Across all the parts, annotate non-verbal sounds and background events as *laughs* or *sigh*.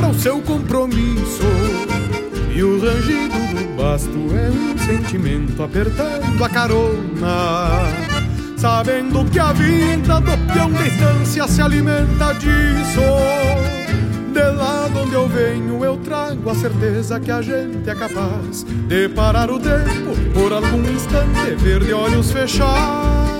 para o seu compromisso. E o rangido do basto é um sentimento apertando a carona. Sabendo que a vida do peão de distância se alimenta disso. De lá de onde eu venho, eu trago a certeza que a gente é capaz de parar o tempo por algum instante, ver de olhos fechados.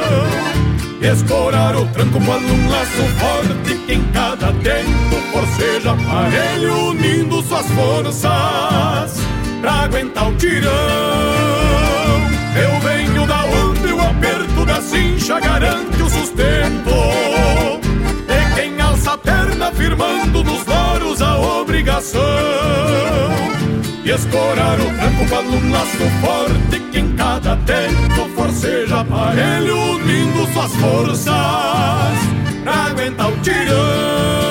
Escorar o tranco quando um laço forte que em cada tempo forceja aparelho unindo suas forças pra aguentar o tirão. Eu venho da onde o aperto da cincha garante o sustento. De quem alça a perna firmando nos loros a obrigação e escorar o tranco para um laço forte que em cada tempo forceja aparelho unindo suas forças pra aguentar o tirão.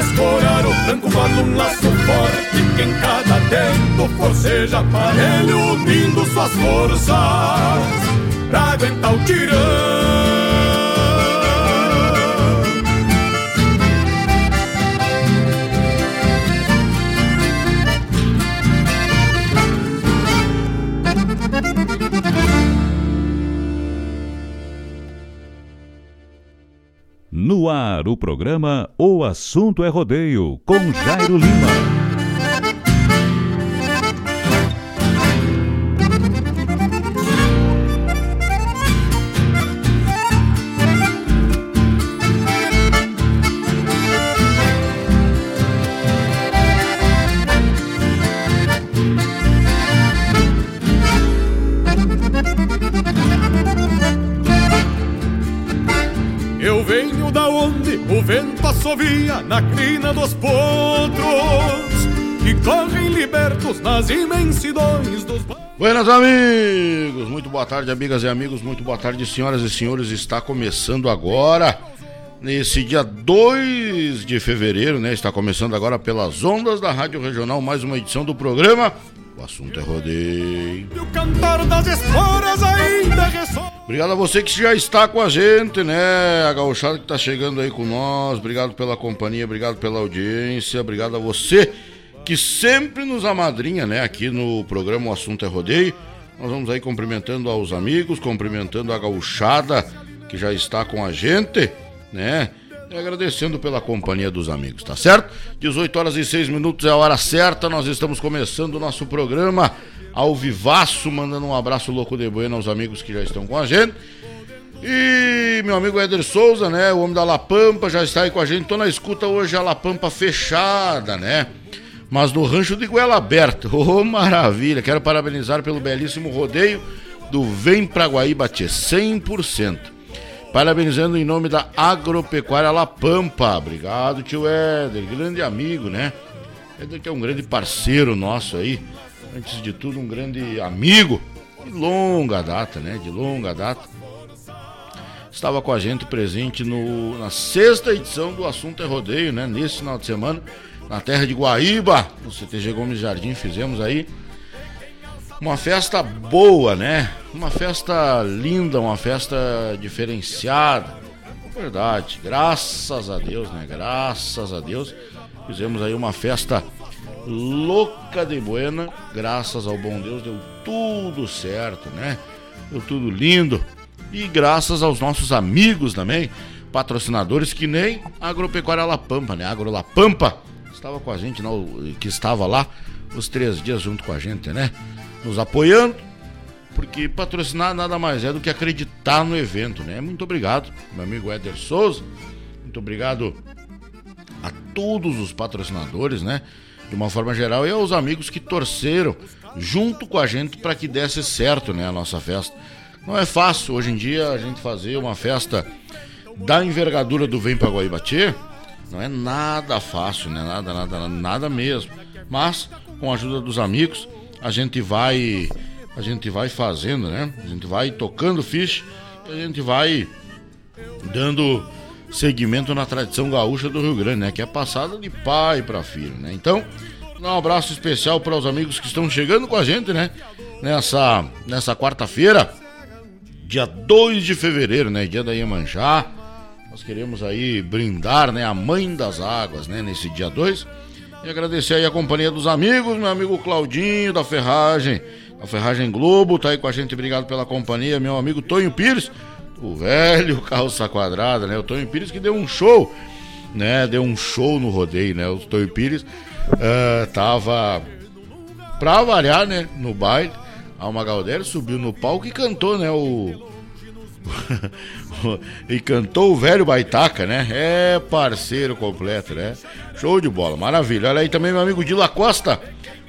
escorar o tranco quando um laço forte que em cada tempo forceja aparelho unindo suas forças pra aguentar o tirão No ar, o programa O Assunto é Rodeio, com Jairo Lima. Assovia na crina dos potros Que correm libertos nas imensidões dos... Buenas amigos, muito boa tarde amigas e amigos, muito boa tarde senhoras e senhores, está começando agora, nesse dia 2 de fevereiro, né, está começando agora pelas ondas da Rádio Regional, mais uma edição do programa o assunto é rodeio. E o cantar das esporas ainda. Obrigado a você que já está com a gente, né? A gauchada que está chegando aí com nós. Obrigado pela companhia, obrigado pela audiência. Obrigado a você que sempre nos amadrinha, né? Aqui no programa O Assunto é Rodeio. Nós vamos aí cumprimentando aos amigos, cumprimentando a gauchada que já está com a gente, né? E agradecendo pela companhia dos amigos, tá certo? 18 horas e 6 minutos é a hora certa, nós estamos começando o nosso programa ao vivaço, mandando um abraço louco de bueno aos amigos que já estão com a gente. E meu amigo Éder Souza, né? O homem da La Pampa já está aí com a gente. Tô na escuta hoje a La Pampa fechada, né? Mas no rancho de goela aberta. *laughs* Oh, maravilha! Quero parabenizar pelo belíssimo rodeio do Vem Pra Guaíba, 100%. Parabenizando em nome da Agropecuária La Pampa. Obrigado, tio Éder, grande amigo, né? Éder que é um grande parceiro nosso aí. Antes de tudo, um grande amigo de longa data, né? De longa data. Estava com a gente presente no, na sexta edição do Assunto é Rodeio, né? Nesse final de semana, na terra de Guaíba, no CTG Gomes Jardim, fizemos aí uma festa boa, né? Uma festa linda, uma festa diferenciada. Verdade, graças a Deus, né? Graças a Deus. Fizemos aí uma festa louca de buena. Graças ao bom Deus deu tudo certo, né? Deu tudo lindo. E graças aos nossos amigos também, patrocinadores que nem Agropecuária La Pampa, né? Agro La Pampa estava com a gente, não, que estava lá os três dias junto com a gente, né? Nos apoiando, porque patrocinar nada mais é do que acreditar no evento, né? Muito obrigado, meu amigo Éder Souza, muito obrigado a todos os patrocinadores, né? De uma forma geral, e aos amigos que torceram junto com a gente para que desse certo, né? A nossa festa. Não é fácil hoje em dia a gente fazer uma festa da envergadura do Vem para Guaíbatê. Não é nada fácil, né? Nada, nada, nada mesmo. Mas com a ajuda dos amigos, a gente vai a gente vai fazendo, né? A gente vai tocando ficha a gente vai dando seguimento na tradição gaúcha do Rio Grande, né? Que é passada de pai para filho, né? Então, um abraço especial para os amigos que estão chegando com a gente, né? Nessa, nessa quarta-feira, dia 2 de fevereiro, né? Dia da Iemanjá. Nós queremos aí brindar, né? A mãe das águas, né? Nesse dia 2. E agradecer aí a companhia dos amigos, meu amigo Claudinho da Ferragem, da Ferragem Globo, tá aí com a gente, obrigado pela companhia, meu amigo Tonho Pires, o velho *laughs* calça quadrada, né? O Tonho Pires que deu um show, né? Deu um show no rodeio, né? O Tonho Pires uh, tava pra variar, né? No baile. A Alma Galdério subiu no palco e cantou, né? O *laughs* e cantou o velho Baitaca, né? É parceiro completo, né? Show de bola, maravilha. Olha aí também meu amigo Dila Costa,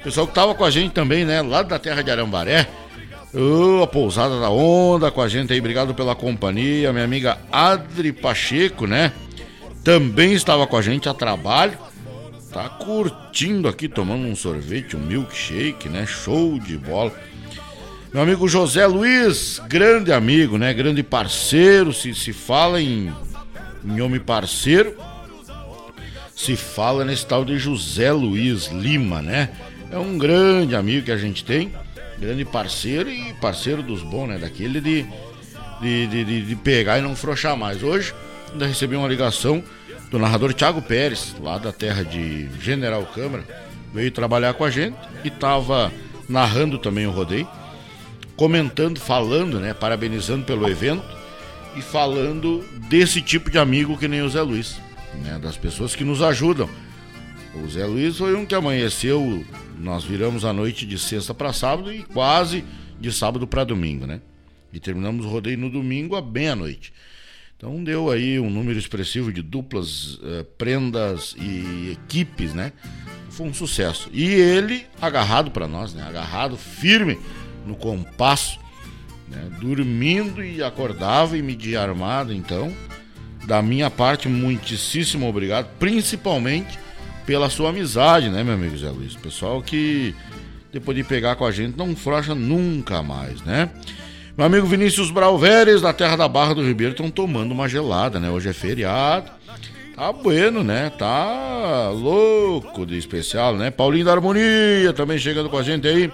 pessoal que tava com a gente também, né? Lá da terra de Arambaré. Oh, a pousada da onda com a gente aí, obrigado pela companhia. Minha amiga Adri Pacheco, né? Também estava com a gente a trabalho. Tá curtindo aqui, tomando um sorvete, um milkshake, né? Show de bola. Meu amigo José Luiz, grande amigo, né? Grande parceiro. Se, se fala em, em homem parceiro, se fala nesse tal de José Luiz Lima, né? É um grande amigo que a gente tem, grande parceiro e parceiro dos bons, né? Daquele de, de, de, de pegar e não frouxar mais. Hoje ainda recebi uma ligação do narrador Thiago Pérez, lá da terra de General Câmara, veio trabalhar com a gente e estava narrando também o rodeio comentando, falando, né, parabenizando pelo evento e falando desse tipo de amigo que nem o Zé Luiz, né, das pessoas que nos ajudam. O Zé Luiz foi um que amanheceu, nós viramos a noite de sexta para sábado e quase de sábado para domingo, né? E terminamos o rodeio no domingo à meia-noite. Então deu aí um número expressivo de duplas, eh, prendas e equipes, né? Foi um sucesso. E ele agarrado para nós, né? Agarrado firme no compasso, né? dormindo e acordava e media armado, então da minha parte, muitíssimo obrigado, principalmente pela sua amizade, né, meu amigo Zé Luiz? Pessoal que depois de pegar com a gente não frocha nunca mais, né? Meu amigo Vinícius Brauveres, da Terra da Barra do Ribeiro, estão tomando uma gelada, né? Hoje é feriado. Tá bueno, né? Tá louco de especial, né? Paulinho da Harmonia também chegando com a gente aí.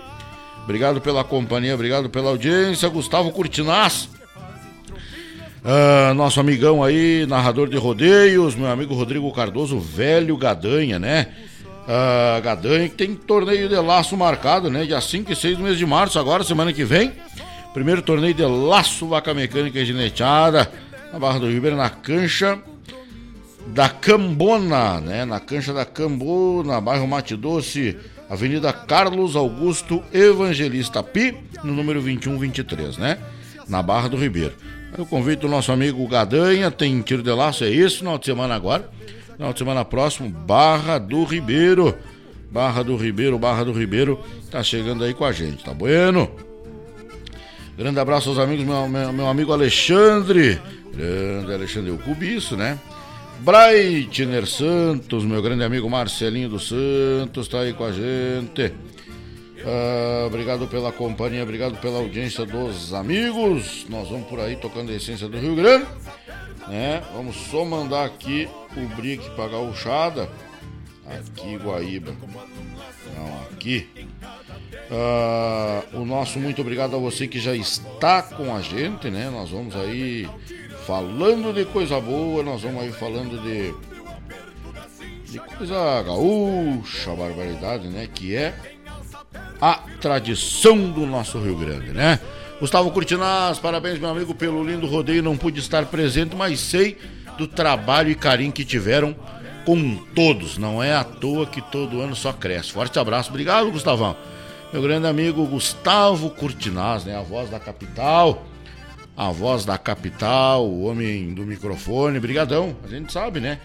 Obrigado pela companhia, obrigado pela audiência. Gustavo Curtinaz, uh, nosso amigão aí, narrador de rodeios, meu amigo Rodrigo Cardoso, velho Gadanha, né? Uh, Gadanha que tem torneio de laço marcado, né? Dia 5 e 6 do mês de março, agora, semana que vem. Primeiro torneio de laço, vaca mecânica e gineteada, na Barra do Ribeiro, na cancha da Cambona, né? Na cancha da Cambona, bairro Mate Doce, Avenida Carlos Augusto Evangelista Pi, no número 2123, né? Na Barra do Ribeiro. Eu convido o nosso amigo Gadanha, tem tiro de laço, é isso, final de semana agora. Final de semana próximo, Barra do Ribeiro. Barra do Ribeiro, Barra do Ribeiro, tá chegando aí com a gente, tá bueno? Grande abraço aos amigos, meu, meu, meu amigo Alexandre. Grande Alexandre, o Cubiço, né? Breitner Santos, meu grande amigo Marcelinho dos Santos, está aí com a gente. Ah, obrigado pela companhia, obrigado pela audiência dos amigos. Nós vamos por aí tocando a essência do Rio Grande. Né? Vamos só mandar aqui o brick para gauchada. Aqui, Guaíba. Não, aqui. Ah, o nosso muito obrigado a você que já está com a gente, né? Nós vamos aí falando de coisa boa, nós vamos aí falando de de coisa gaúcha, barbaridade, né? Que é a tradição do nosso Rio Grande, né? Gustavo Curtinaz, parabéns, meu amigo, pelo lindo rodeio. Não pude estar presente, mas sei do trabalho e carinho que tiveram com todos. Não é à toa que todo ano só cresce. Forte abraço, obrigado, Gustavão. Meu grande amigo Gustavo Curtinaz, né? A voz da capital a voz da capital, o homem do microfone, brigadão. A gente sabe, né,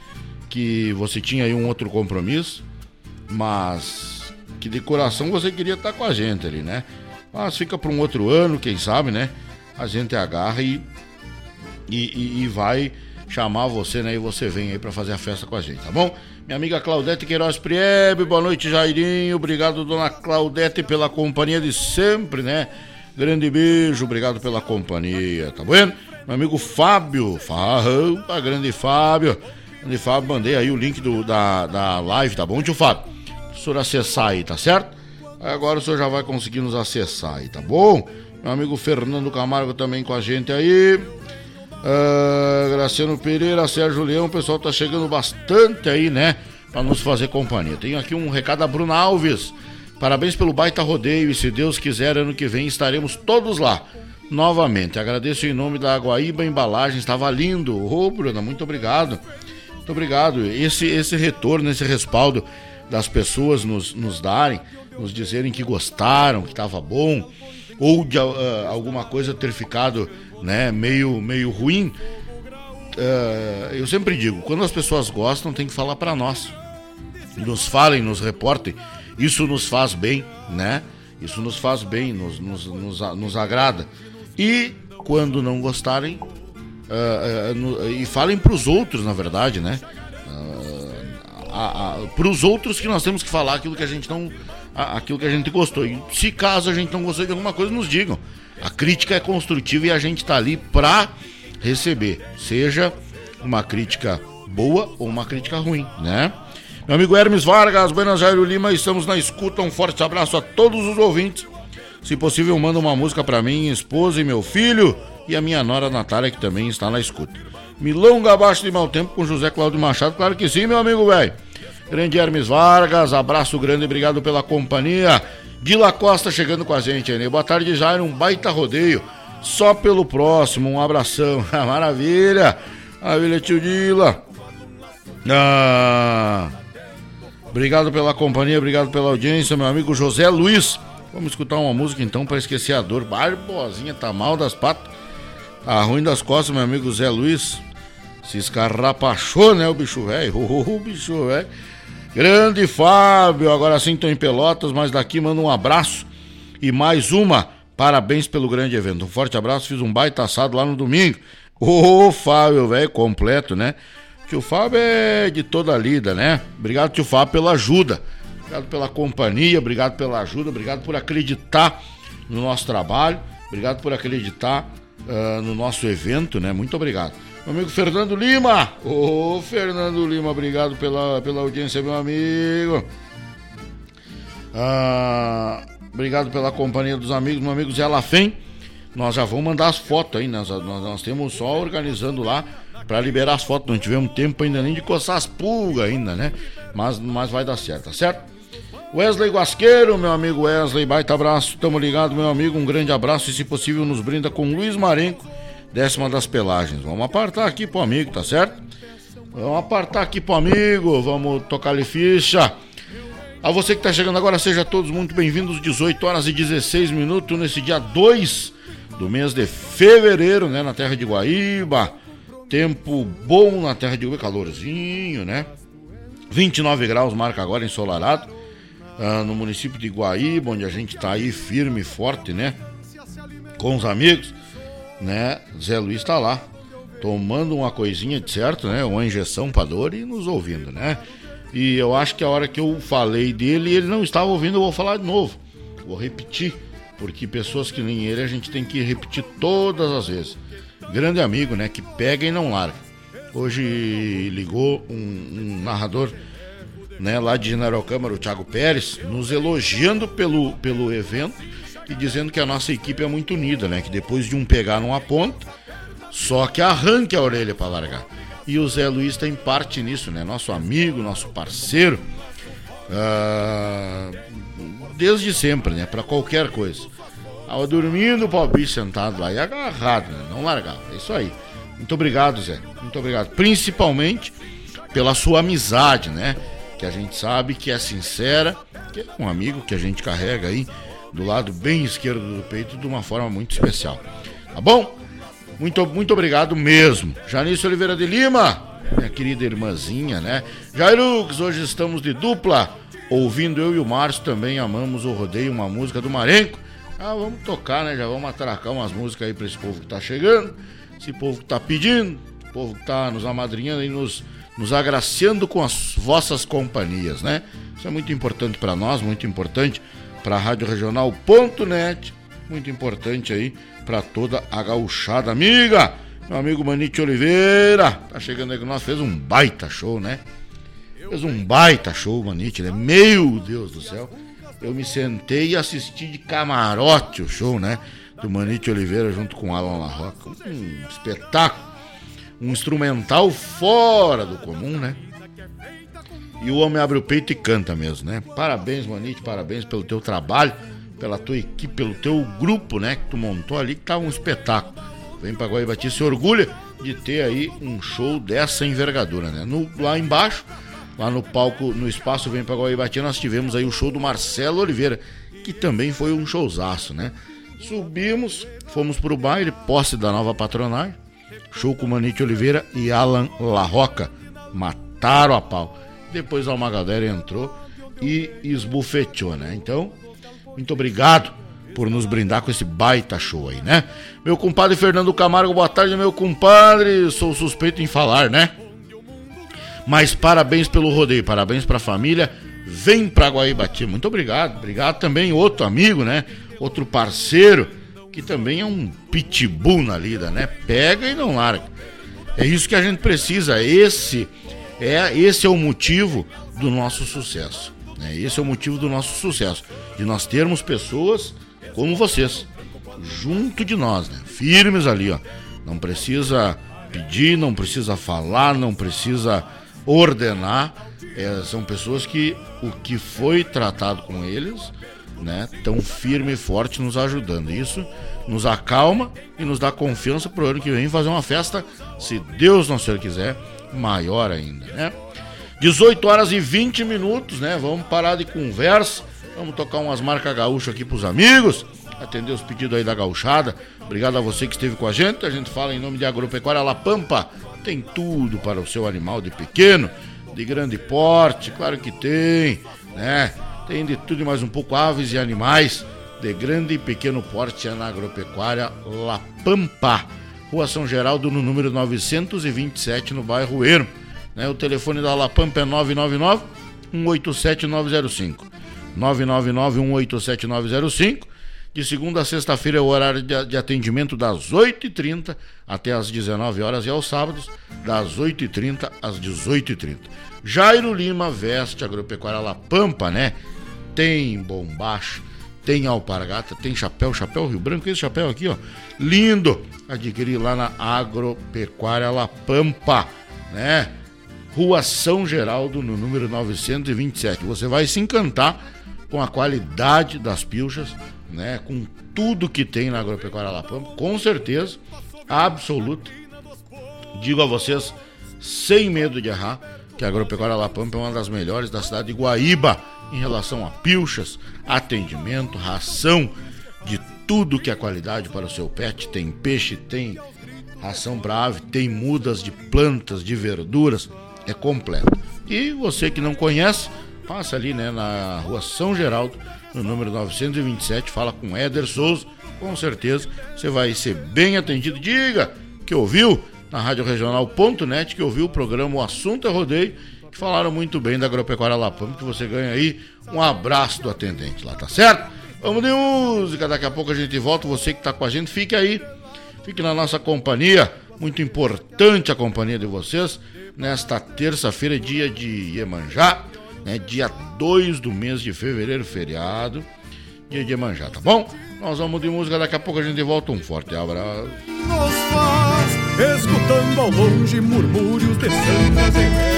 que você tinha aí um outro compromisso, mas que de coração você queria estar com a gente ali, né? Mas fica para um outro ano, quem sabe, né? A gente agarra e, e, e vai chamar você, né? E você vem aí para fazer a festa com a gente, tá bom? Minha amiga Claudete Queiroz Priebe, boa noite, Jairinho. Obrigado, dona Claudete, pela companhia de sempre, né? Grande beijo, obrigado pela companhia, tá vendo? Meu amigo Fábio, Farra, grande Fábio. Grande Fábio, mandei aí o link do, da, da live, tá bom, tio Fábio? Senhor acessar aí, tá certo? Agora o senhor já vai conseguir nos acessar aí, tá bom? Meu amigo Fernando Camargo também com a gente aí. Uh, Graciano Pereira, Sérgio Leão, o pessoal tá chegando bastante aí, né? Pra nos fazer companhia. Tenho aqui um recado da Bruna Alves. Parabéns pelo baita rodeio e se Deus quiser, ano que vem estaremos todos lá. Novamente, agradeço em nome da Guaíba Embalagem, estava lindo. Ô, oh, Bruna, muito obrigado. Muito obrigado. Esse, esse retorno, esse respaldo das pessoas nos, nos darem, nos dizerem que gostaram, que estava bom, ou de uh, alguma coisa ter ficado né, meio, meio ruim. Uh, eu sempre digo, quando as pessoas gostam, tem que falar para nós. Nos falem, nos reportem isso nos faz bem, né? Isso nos faz bem, nos, nos, nos, nos agrada. E quando não gostarem, uh, e falem para os outros, na verdade, né? Para os outros que nós temos que falar aquilo que a gente não. aquilo que a gente gostou. E se caso a gente não gostou de alguma coisa, nos digam. A crítica é construtiva e a gente está ali para receber. Seja uma crítica boa ou uma crítica ruim, né? Meu amigo Hermes Vargas, Buenas Jairo Lima, estamos na escuta. Um forte abraço a todos os ouvintes. Se possível, manda uma música para mim, esposa e meu filho e a minha nora Natália, que também está na escuta. Milonga abaixo de mau tempo com José Cláudio Machado, claro que sim, meu amigo velho. Grande Hermes Vargas, abraço grande, obrigado pela companhia. Dila Costa chegando com a gente, né? Boa tarde, Jairo, um baita rodeio. Só pelo próximo, um abração. *laughs* Maravilha! Maravilha, tio Dila. Ah. Obrigado pela companhia, obrigado pela audiência, meu amigo José Luiz. Vamos escutar uma música então para esquecer a dor. Barbosinha tá mal das patas. Tá ruim das costas, meu amigo Zé Luiz. Se escarrapachou, né, o bicho velho? *laughs* O bicho velho. Grande Fábio, agora sim tô em Pelotas, mas daqui manda um abraço e mais uma. Parabéns pelo grande evento. Um forte abraço, fiz um baita assado lá no domingo. Ô, Fábio, velho, completo, né? Tio Fábio é de toda a lida, né? Obrigado, tio Fábio, pela ajuda. Obrigado pela companhia, obrigado pela ajuda, obrigado por acreditar no nosso trabalho, obrigado por acreditar uh, no nosso evento, né? Muito obrigado. Meu amigo Fernando Lima. Ô, Fernando Lima, obrigado pela, pela audiência, meu amigo. Ah, obrigado pela companhia dos amigos, meu amigo Zé Lafem. Nós já vamos mandar as fotos aí, nós, nós, nós temos só organizando lá para liberar as fotos. Não tivemos tempo ainda nem de coçar as pulgas ainda, né? Mas, mas vai dar certo, tá certo? Wesley Guasqueiro, meu amigo Wesley, baita abraço, tamo ligado, meu amigo, um grande abraço e se possível nos brinda com Luiz Marenco, décima das pelagens. Vamos apartar aqui pro amigo, tá certo? Vamos apartar aqui pro amigo, vamos tocar-lhe ficha. A você que está chegando agora, seja todos muito bem-vindos, 18 horas e 16 minutos, nesse dia 2 do mês de fevereiro, né, na terra de Guaíba. Tempo bom na terra de Guaíba, calorzinho, né? 29 graus marca agora ensolarado, uh, no município de Guaíba, onde a gente está aí firme e forte, né? Com os amigos, né? Zé Luiz está lá, tomando uma coisinha de certo, né? Uma injeção para dor e nos ouvindo, né? E eu acho que a hora que eu falei dele, ele não estava ouvindo, eu vou falar de novo. Vou repetir, porque pessoas que nem ele a gente tem que repetir todas as vezes. Grande amigo, né? Que pega e não larga. Hoje ligou um, um narrador né, lá de General Câmara, o Thiago Pérez, nos elogiando pelo, pelo evento e dizendo que a nossa equipe é muito unida, né? Que depois de um pegar numa ponta, só que arranque a orelha para largar. E o Zé Luiz tem parte nisso, né? Nosso amigo, nosso parceiro. Uh, desde sempre, né? Para qualquer coisa. Tava dormindo, o Palbi sentado lá e agarrado, né? Não largava. É isso aí. Muito obrigado, Zé. Muito obrigado. Principalmente pela sua amizade, né? Que a gente sabe que é sincera, que é um amigo que a gente carrega aí do lado bem esquerdo do peito de uma forma muito especial. Tá bom? Muito, muito obrigado mesmo. Janice Oliveira de Lima, minha querida irmãzinha, né? Jairux, hoje estamos de dupla, ouvindo eu e o Márcio também amamos o rodeio, uma música do Marenco. Ah, vamos tocar, né? Já vamos atracar umas músicas aí para esse povo que tá chegando, esse povo que tá pedindo, o povo que tá nos amadrinhando e nos, nos agraciando com as vossas companhias, né? Isso é muito importante para nós, muito importante para a Rádio Regional.net, muito importante aí para toda a gauchada amiga. Meu amigo Manite Oliveira, tá chegando aí com nós, fez um baita show, né? Fez um baita show, Manite, né? Meu Deus do céu. Eu me sentei e assisti de camarote o show, né? Do Manite Oliveira junto com Alan La Roca. Um espetáculo. Um instrumental fora do comum, né? E o homem abre o peito e canta mesmo, né? Parabéns, Manite, parabéns pelo teu trabalho pela tua equipe, pelo teu grupo, né, que tu montou ali, que tá um espetáculo. Vem pra Guaibati, se orgulha de ter aí um show dessa envergadura, né? No, lá embaixo, lá no palco, no espaço Vem pra Guaibati, nós tivemos aí o show do Marcelo Oliveira, que também foi um showzaço, né? Subimos, fomos pro baile, posse da nova patronagem, show com Manite Oliveira e Alan La Roca, mataram a pau. Depois a Almagadera entrou e esbufeteou, né? Então, muito obrigado por nos brindar com esse baita show aí, né? Meu compadre Fernando Camargo, boa tarde, meu compadre. Sou suspeito em falar, né? Mas parabéns pelo rodeio, parabéns pra família. Vem pra Guaíbati. Muito obrigado. Obrigado também, outro amigo, né? Outro parceiro, que também é um pitbull na lida, né? Pega e não larga. É isso que a gente precisa. Esse é, esse é o motivo do nosso sucesso. Né? Esse é o motivo do nosso sucesso, de nós termos pessoas como vocês, junto de nós, né? firmes ali, ó. Não precisa pedir, não precisa falar, não precisa ordenar. É, são pessoas que o que foi tratado com eles, né, tão firme e forte nos ajudando. Isso nos acalma e nos dá confiança para o ano que vem fazer uma festa, se Deus não Senhor quiser, maior ainda, né? 18 horas e 20 minutos, né? Vamos parar de conversa. Vamos tocar umas marcas gaúchas aqui pros amigos. Atender os pedidos aí da gauchada. Obrigado a você que esteve com a gente. A gente fala em nome de Agropecuária La Pampa. Tem tudo para o seu animal de pequeno, de grande porte, claro que tem, né? Tem de tudo e mais um pouco aves e animais de grande e pequeno porte é na Agropecuária La Pampa. Rua São Geraldo, no número 927, no bairro Ermo. Né? O telefone da Lapampa é 999 187 905. 999 187 905 de segunda a sexta-feira é o horário de atendimento das 8h30 até as 19 horas e aos sábados das 8h30 às 18h30. Jairo Lima veste agropecuária La Pampa, né? Tem bombacho, tem alpargata, tem chapéu, chapéu Rio Branco, esse chapéu aqui, ó, lindo. Adquirir lá na Agropecuária La Pampa, né? Rua São Geraldo, no número 927. Você vai se encantar com a qualidade das pilchas, né, com tudo que tem na agropecuária La Pampa, com certeza, absoluta. Digo a vocês, sem medo de errar, que a agropecuária La Pampa é uma das melhores da cidade de Guaíba em relação a pilchas, atendimento, ração, de tudo que é qualidade para o seu pet. Tem peixe, tem ração para ave, tem mudas de plantas, de verduras, é completo. E você que não conhece, passa ali né, na rua São Geraldo, no número 927, fala com Éder Souza, com certeza você vai ser bem atendido. Diga que ouviu na Rádio Regional.net, que ouviu o programa O Assunto é Rodeio, que falaram muito bem da Agropecuária Lapam, que você ganha aí um abraço do atendente lá, tá certo? Vamos de música, daqui a pouco a gente volta. Você que está com a gente, fique aí, fique na nossa companhia. Muito importante a companhia de vocês nesta terça-feira, dia de Iemanjá né? Dia 2 do mês de fevereiro, feriado, dia de Iemanjá, tá bom? Nós vamos de música, daqui a pouco a gente volta. Um forte abraço. Nos faz, escutando ao longe murmúrios de santas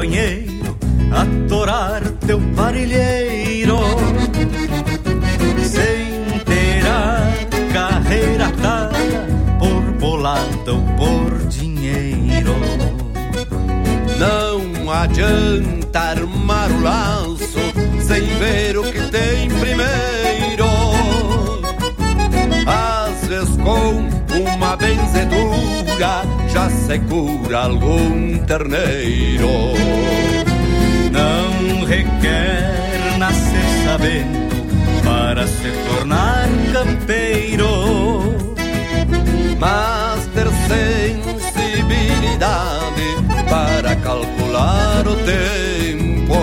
companheiro, atorar teu parilheiro, sem ter a carreira atada por bolada ou por dinheiro. Não adianta armar o laço sem ver o que tem primeiro. Às vezes com uma benzedura já se cura algum terneiro. Não requer nascer sabendo para se tornar campeiro, mas ter sensibilidade para calcular o tempo.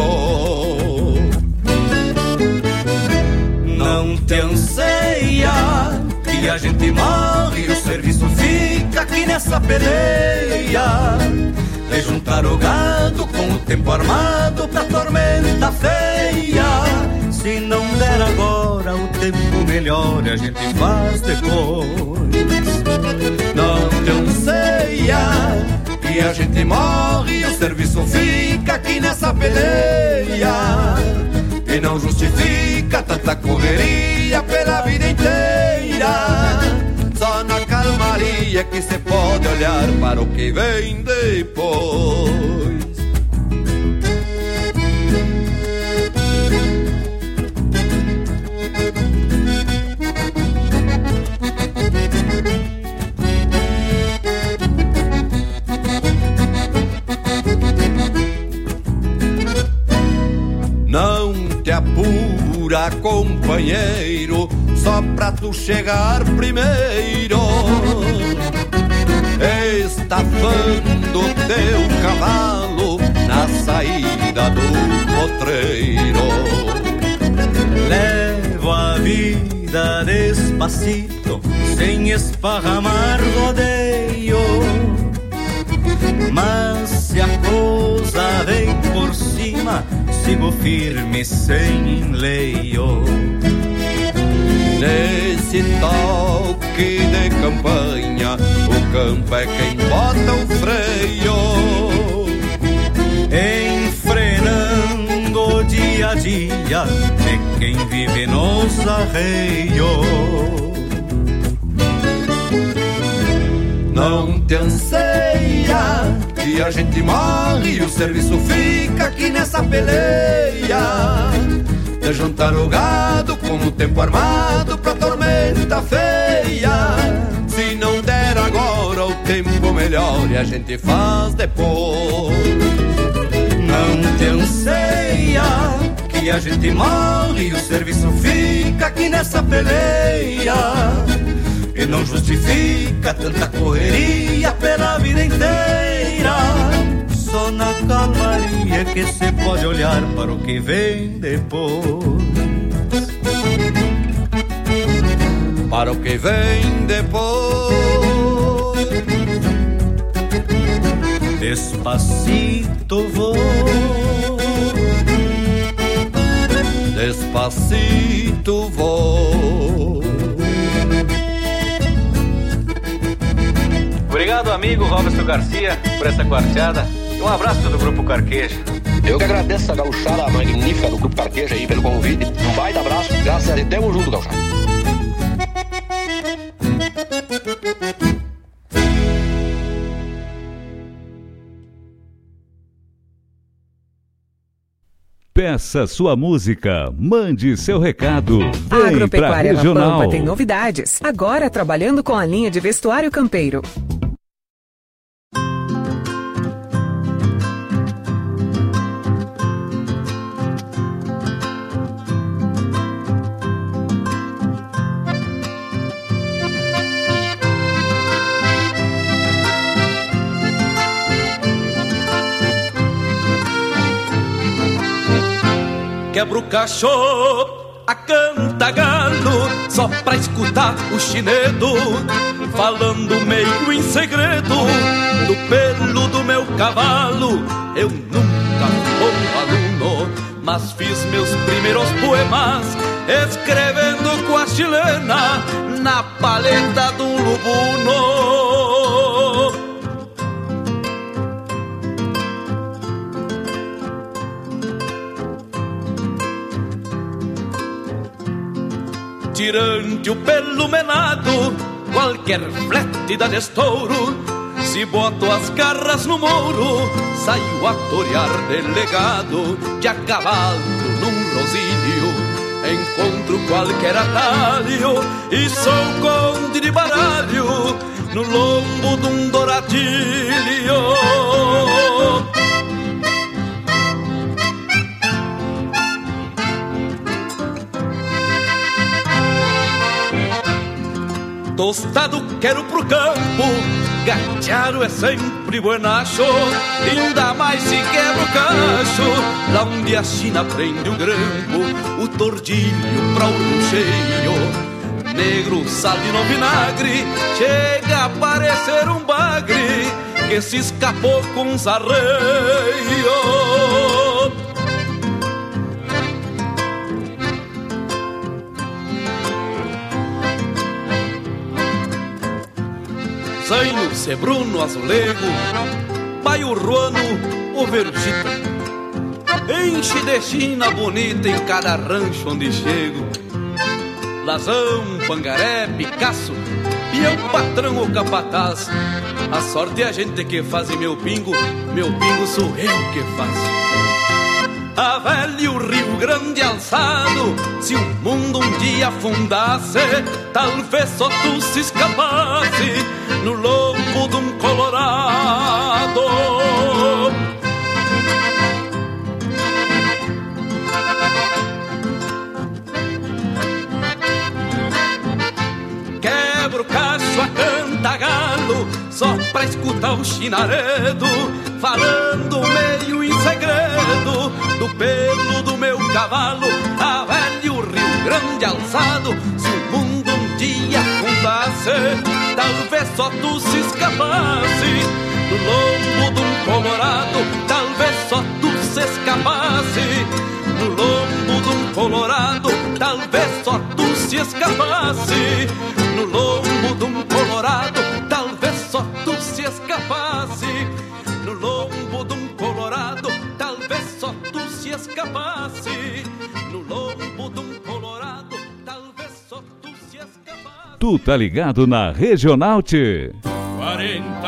Não te anseia que a gente morre e o serviço fica aqui nessa peleia. De juntar o gado com o tempo armado pra tormenta feia. Se não der agora, o tempo melhor a gente faz depois. Não te anseia que a gente morre e o serviço fica aqui nessa peleia. E não justifica tanta correria pela vida inteira. Só na calmaria que se pode olhar para o que vem depois. Apura, companheiro, só pra tu chegar primeiro. Estafando teu cavalo na saída do potreiro. Levo a vida despacito, sem esparramar rodeio. Mas se a coisa vem por cima, sigo firme sem enleio. Nesse toque de campanha, o campo é quem bota o freio. Enfrenando o dia a dia, é quem vive nos arreios. Não te anseia que a gente morre e o serviço fica aqui nessa peleia. De juntar o gado com o tempo armado pra tormenta feia. Se não der agora o tempo melhor e a gente faz depois. Não te anseia que a gente morre e o serviço fica aqui nessa peleia não justifica tanta correria pela vida inteira. Só na calmaria que se pode olhar para o que vem depois. Para o que vem depois. Despacito vou. Despacito vou Obrigado, amigo Roberto Garcia, por essa quarteada. E um abraço do Grupo Carqueja. Eu que agradeço a gauchada magnífica do Grupo Carqueja aí pelo convite. Um baita abraço. Graças a Deus, tamo junto, gauchada. Peça sua música, mande seu recado. Vem a Agropecuária pra Regional. Pampa tem novidades. Agora trabalhando com a linha de vestuário campeiro. Cachorro, a canta galo, só pra escutar o chinedo, falando meio em segredo, do pelo do meu cavalo. Eu nunca fui aluno, mas fiz meus primeiros poemas, escrevendo com a chilena, na paleta do lubuno. Tirante o pelo melado, qualquer flete dá destouro. Se boto as garras no mouro, saio a torear delegado, de a cavalo num rosilho. Encontro qualquer atalho e sou conde de baralho no lombo de um douradilho. Tostado quero pro campo, gatearo é sempre buenacho, ainda mais se quebra o cacho, lá onde a China prende o grampo, o tordilho pra o cheio. Negro, sal no vinagre, chega a parecer um bagre que se escapou com os arreios. Zaino, Sebruno, Azulego, Baio Ruano, o Vergita. Enche de China bonita em cada rancho onde chego. Lazão, Pangaré, Picasso, peão, patrão ou capataz. A sorte é a gente que faz meu pingo, meu pingo sou eu que faço a velho Rio Grande alçado. Se o mundo um dia afundasse, talvez só tu se escapasse no lombo de um colorado. Só pra escutar o chinaredo, falando meio em segredo do pelo do meu cavalo, a velho Rio Grande alçado. Se o mundo um dia afundasse, talvez só tu se escapasse do lombo um colorado, talvez só tu se escapasse no lombo um colorado, talvez só tu se escapasse no lombo um colorado, só tu se escapasse no lombo de um colorado, talvez só tu se escapasse no lombo de um colorado, talvez só tu se escapasse. Tu tá ligado na Regional T. 40 anos da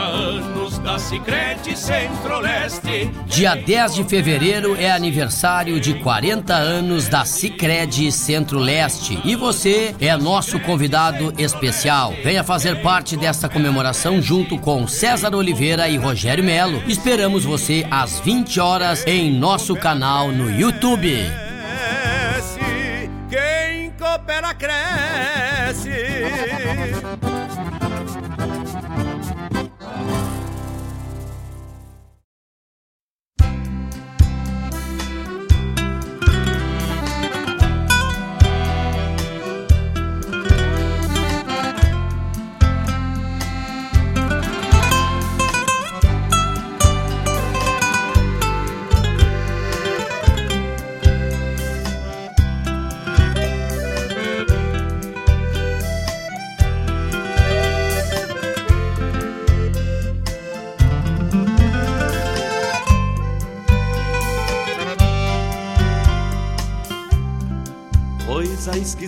Sicredi Centro-Leste. Dia 10 de fevereiro é aniversário de 40 anos da Sicredi Centro-Leste e você é nosso convidado especial. Venha fazer parte desta comemoração junto com César Oliveira e Rogério Melo. Esperamos você às 20 horas em nosso canal no YouTube. Quem coopera cresce.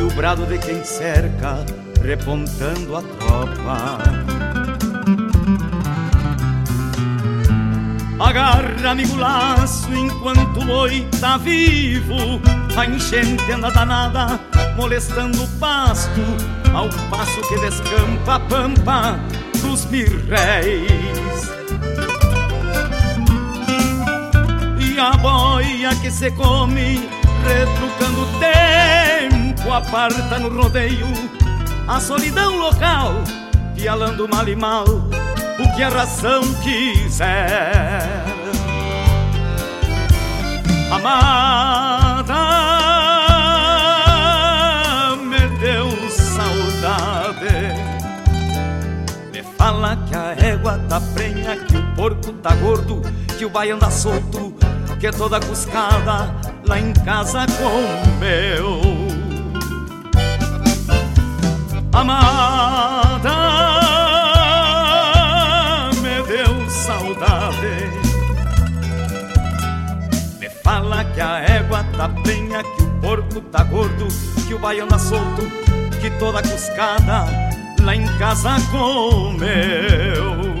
e o brado de quem cerca, repontando a tropa. Agarra, amigo laço, enquanto o boi tá vivo. A enchente anda danada, molestando o pasto, ao passo que descampa a pampa dos mirréis. E a boia que se come, retrucando o tempo tempo aparta no rodeio a solidão local, pialando mal e mal o que a ração quiser. Amada, me deu saudade. Me fala que a égua tá prenha, que o porco tá gordo, que o baiano anda solto, que toda cuscada lá em casa comeu amada me deu saudade. Me fala que a égua tá penha, que o porco tá gordo, que o baiano tá solto, que toda cuscada lá em casa comeu.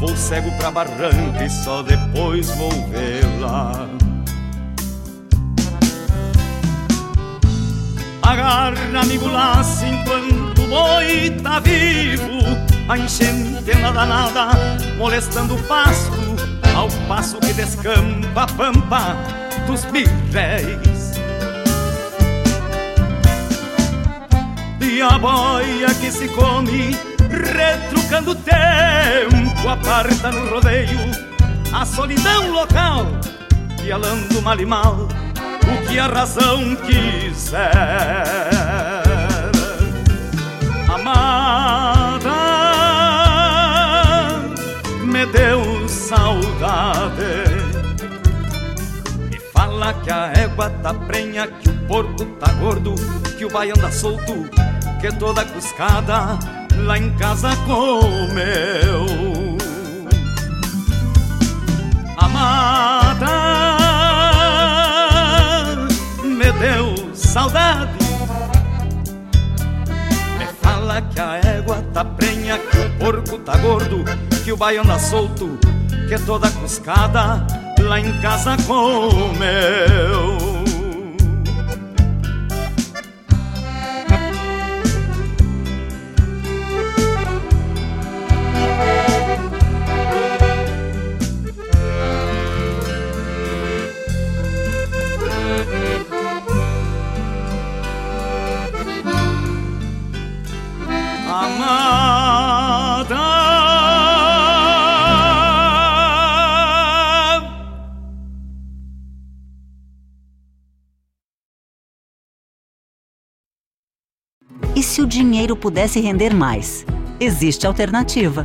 Vou cego pra barranca e só depois vou vê-la. Agarra, amigo, laço enquanto o boi tá vivo. A enchente anda danada, molestando o pasto, ao passo que descampa a pampa dos birréis. E a boia que se come retrucando o tempo, aparta no rodeio a solidão local, pialando mal e mal o que a razão quiser. Amada, me deu saudade. Me fala que a égua tá prenha, que o porco tá gordo, que o baiano anda solto que toda cuscada lá em casa comeu. Amada, me deu saudade. Me fala que a égua tá prenha, que o porco tá gordo, que o baiano anda solto, que toda cuscada lá em casa comeu. Se o dinheiro pudesse render mais? Existe alternativa.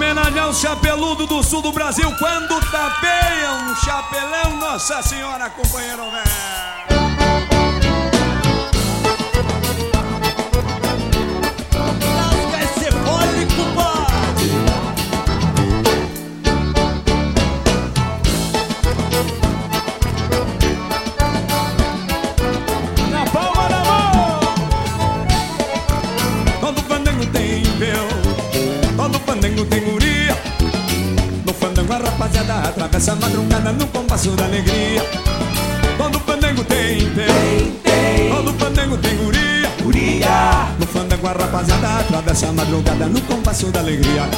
Homenagear o chapeludo do sul do Brasil, quando tapeia um chapelão, Nossa Senhora, companheiro velho. Fandango tem guria. No fandango a rapaziada atravessa a madrugada no compasso da alegria. Todo fandango tem, tem, tem Todo fandango tem guria, guria. No fandango a rapaziada atravessa a madrugada no compasso da alegria.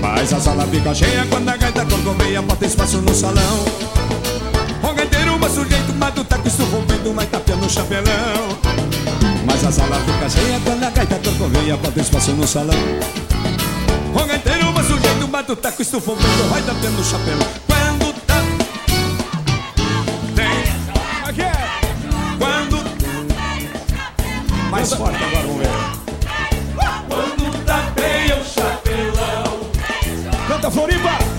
Mas a sala fica cheia quando a gaita corcoveia bota espaço no salão. O gaiteiro, mas sujeito, estufa o vento, mas tapia no chapelão. Mas a sala fica cheia quando a gaita corcoveia bota espaço no salão Fogueteiro, mas sujeito, bate o taco, estufa o vento, vai tapendo o chapéu. Quando tá... Tem... Aqui é... Quando... Mais forte agora, vamos ver. Quando tapeia o chapelão. Canta, Floripa!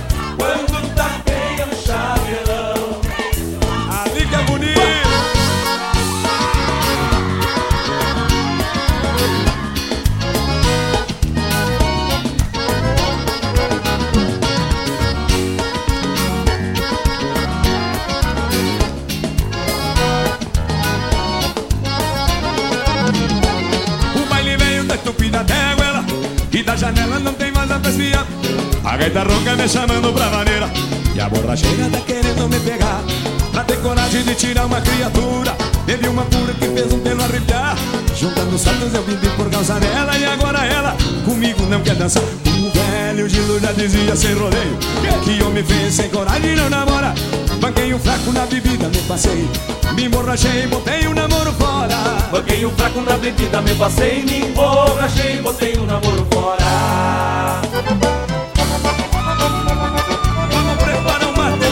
Gaita ronca me chamando pra maneira. E a borracheira tá querendo me pegar. Pra ter coragem de tirar uma criatura. Teve uma pura que fez um pelo arrepiar. Juntando os fatos eu vivi por causa dela. E agora ela comigo não quer dançar. O velho Gilo já dizia sem rodeio. Que homem fez sem coragem não namora? Banquei um fraco na bebida, me passei. Me emborrachei, botei o um namoro fora. Banquei um fraco na bebida, me passei. Me emborrachei, botei o um namoro fora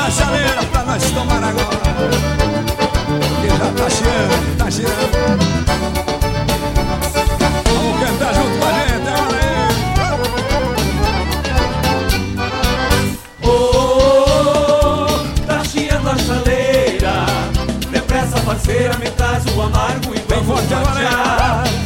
na chaleira Pra nós tomar agora Que já tá cheirando, tá cheirando. Vamos cantar junto com a gente agora aí. Parceira, me traz o amargo e vamos forte matear.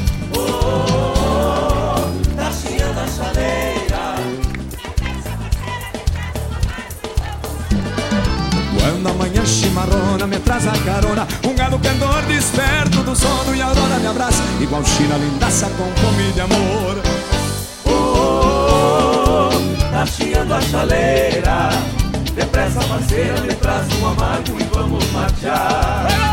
Amanhã chimarrona me traz a carona. Um gado cantor desperto do sono E a aurora me abraça. Igual China lindaça com fome de amor. Oh, oh, oh, Tá chiando a chaleira. Depressa parceira, me traz um amargo e vamos marchar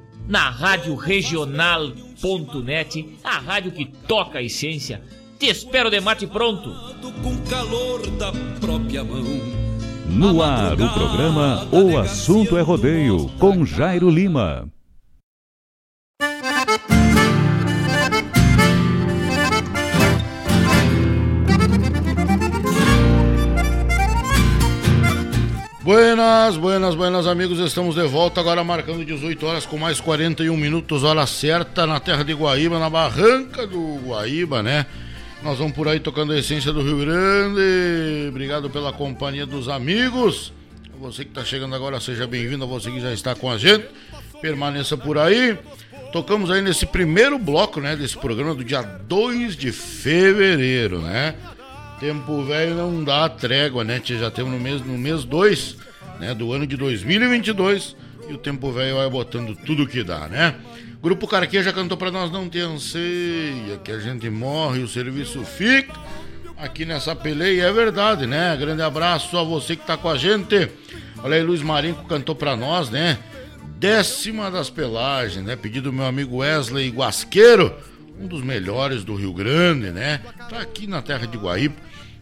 na Rádio Regional.net, a rádio que toca a essência. Te espero de mate pronto. Com calor da própria mão. No ar, o programa O Assunto é Rodeio, com Jairo Lima. Buenas, buenas, buenas amigos, estamos de volta agora marcando 18 horas com mais 41 minutos, hora certa na terra de Guaíba, na barranca do Guaíba, né? Nós vamos por aí tocando a essência do Rio Grande. Obrigado pela companhia dos amigos. Você que está chegando agora, seja bem-vindo. Você que já está com a gente, permaneça por aí. Tocamos aí nesse primeiro bloco, né, desse programa do dia 2 de fevereiro, né? Tempo velho não dá trégua, né? Já temos no mês no mês 2, né, do ano de 2022 e o tempo velho vai botando tudo que dá, né? Grupo Carqueja já cantou para nós não ter anseia, que a gente morre o serviço fica aqui nessa peleia, é verdade, né? Grande abraço a você que tá com a gente. Olha aí, Luiz Marinco cantou para nós, né? Décima das pelagens, né? Pedido do meu amigo Wesley Guasqueiro, um dos melhores do Rio Grande, né? Tá aqui na terra de Guaíba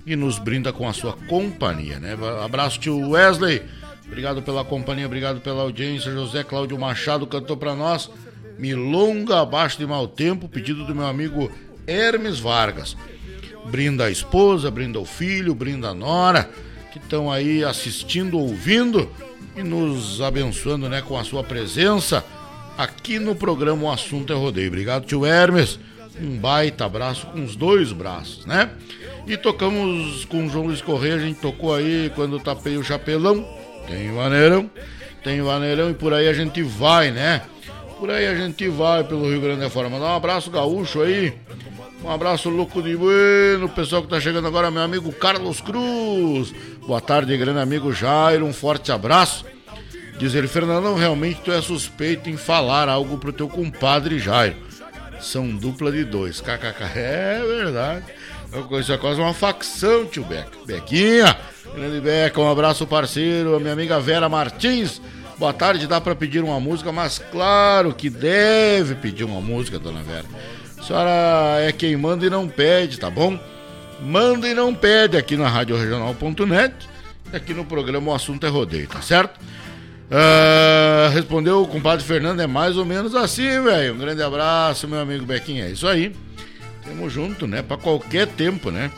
e nos brinda com a sua companhia, né? Abraço tio Wesley, obrigado pela companhia, obrigado pela audiência. José Cláudio Machado cantou para nós Milonga abaixo de mau tempo, pedido do meu amigo Hermes Vargas. Brinda a esposa, brinda o filho, brinda a nora, que estão aí assistindo, ouvindo e nos abençoando, né, com a sua presença aqui no programa O Assunto é Rodeio. Obrigado, tio Hermes. Um baita abraço com os dois braços, né? E tocamos com o João Luiz Correia, a gente tocou aí quando tapei o chapelão. Tem vaneirão, tem vaneirão e por aí a gente vai, né? Por aí a gente vai pelo Rio Grande do Fora. Mandar um abraço gaúcho aí. Um abraço louco de bueno, pessoal que tá chegando agora, meu amigo Carlos Cruz. Boa tarde, grande amigo Jairo, um forte abraço. Diz ele, Fernandão, realmente tu é suspeito em falar algo pro teu compadre Jairo. São dupla de dois, kkk. É verdade. Isso é quase uma facção, tio Beca. Bequinha, grande Beca, um abraço parceiro, a minha amiga Vera Martins. Boa tarde, dá para pedir uma música, mas claro que deve pedir uma música, dona Vera. A senhora é quem manda e não pede, tá bom? Manda e não pede aqui na Rádio Regional.net e aqui no programa O Assunto é Rodeio, tá certo? Uh, respondeu o compadre Fernando, é mais ou menos assim, velho. Um grande abraço, meu amigo Bequinha. É isso aí. Tamo junto, né? Pra qualquer tempo, né?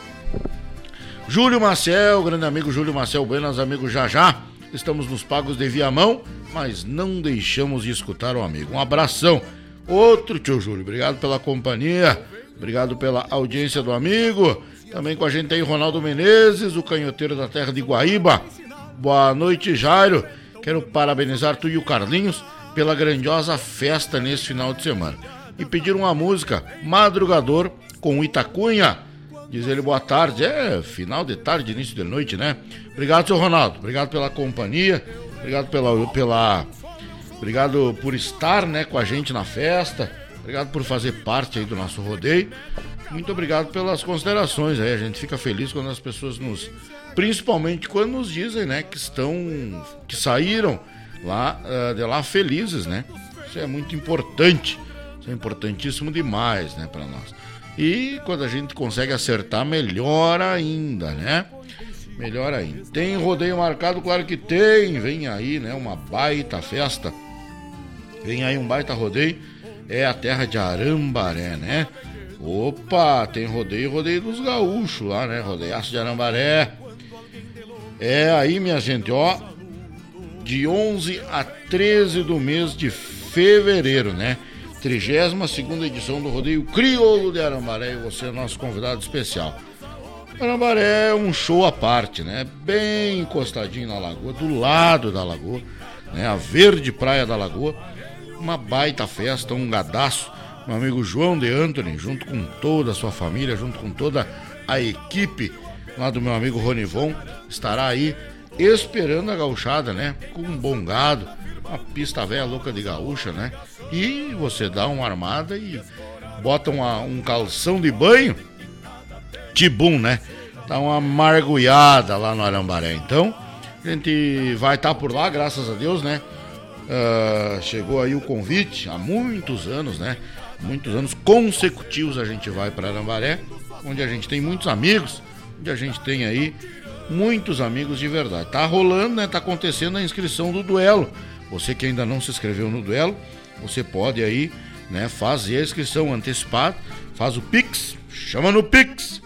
Júlio Marcel, grande amigo Júlio Marcel, buenas amigos já já. Estamos nos pagos de viamão, mas não deixamos de escutar o amigo. Um abração. Outro tio Júlio, obrigado pela companhia, obrigado pela audiência do amigo. Também com a gente aí Ronaldo Menezes, o canhoteiro da terra de Guaíba. Boa noite, Jairo. Quero parabenizar tu e o Carlinhos pela grandiosa festa nesse final de semana e pedir uma música, Madrugador, com Itacunha. Diz ele boa tarde, é final de tarde, início de noite, né? Obrigado, seu Ronaldo, obrigado pela companhia, obrigado pela, pela, obrigado por estar, né, com a gente na festa, obrigado por fazer parte aí do nosso rodeio. Muito obrigado pelas considerações aí, a gente fica feliz quando as pessoas nos, principalmente quando nos dizem, né, que estão, que saíram lá uh, de lá felizes, né? Isso é muito importante. Isso é importantíssimo demais, né, para nós. E quando a gente consegue acertar, melhor ainda, né? Melhor ainda. Tem rodeio marcado? Claro que tem. Vem aí, né? Uma baita festa. Vem aí um baita rodeio. É a terra de Arambaré, né? Opa, tem rodeio, rodeio dos gaúchos lá, né? Rodeiaço de Arambaré. É aí, minha gente, ó. De 11 a 13 do mês de fevereiro, né? 32 edição do Rodeio Crioulo de Arambaré e você é nosso convidado especial. Arambaré é um show à parte, né? Bem encostadinho na lagoa, do lado da lagoa, né? A verde praia da lagoa. Uma baita festa, um gadaço. Meu amigo João de Anthony, junto com toda a sua família, junto com toda a equipe lá do meu amigo Ronivon, estará aí esperando a gauchada, né? Com um bom gado, uma pista velha louca de gaúcha, né? E você dá uma armada e bota uma, um calção de banho, tibum, né? Dá uma margulhada lá no Arambaré. Então, a gente vai estar tá por lá, graças a Deus, né? Uh, chegou aí o convite há muitos anos, né? Muitos anos consecutivos a gente vai para Arambaré, onde a gente tem muitos amigos, onde a gente tem aí muitos amigos de verdade. Tá rolando, né? Tá acontecendo a inscrição do duelo. Você que ainda não se inscreveu no duelo, você pode aí, né, fazer a inscrição antecipada, faz o Pix, chama no Pix.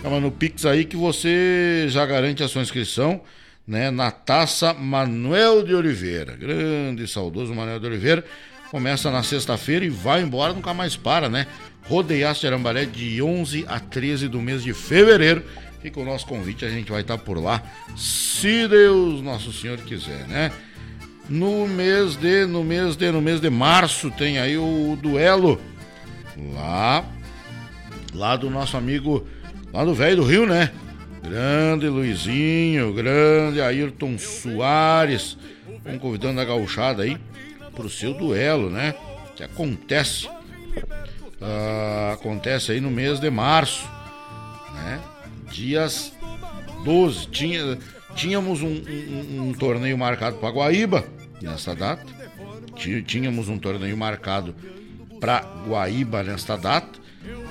Chama no Pix aí que você já garante a sua inscrição, né, na Taça Manuel de Oliveira. Grande e saudoso Manuel de Oliveira. Começa na sexta-feira e vai embora, nunca mais para, né? Rodeiaço de de 11 a 13 do mês de fevereiro Fica o nosso convite, a gente vai estar por lá, se Deus Nosso Senhor quiser, né? No mês de, no mês de, no mês de março tem aí o duelo lá, lá do nosso amigo, lá do velho do Rio, né? Grande Luizinho, grande Ayrton Soares, vamos convidando a gauchada aí pro seu duelo, né? Que acontece, uh, acontece aí no mês de março, né? Dias 12. Tinha, tínhamos um, um, um torneio marcado para Guaíba nessa data. Tínhamos um torneio marcado para Guaíba nesta data,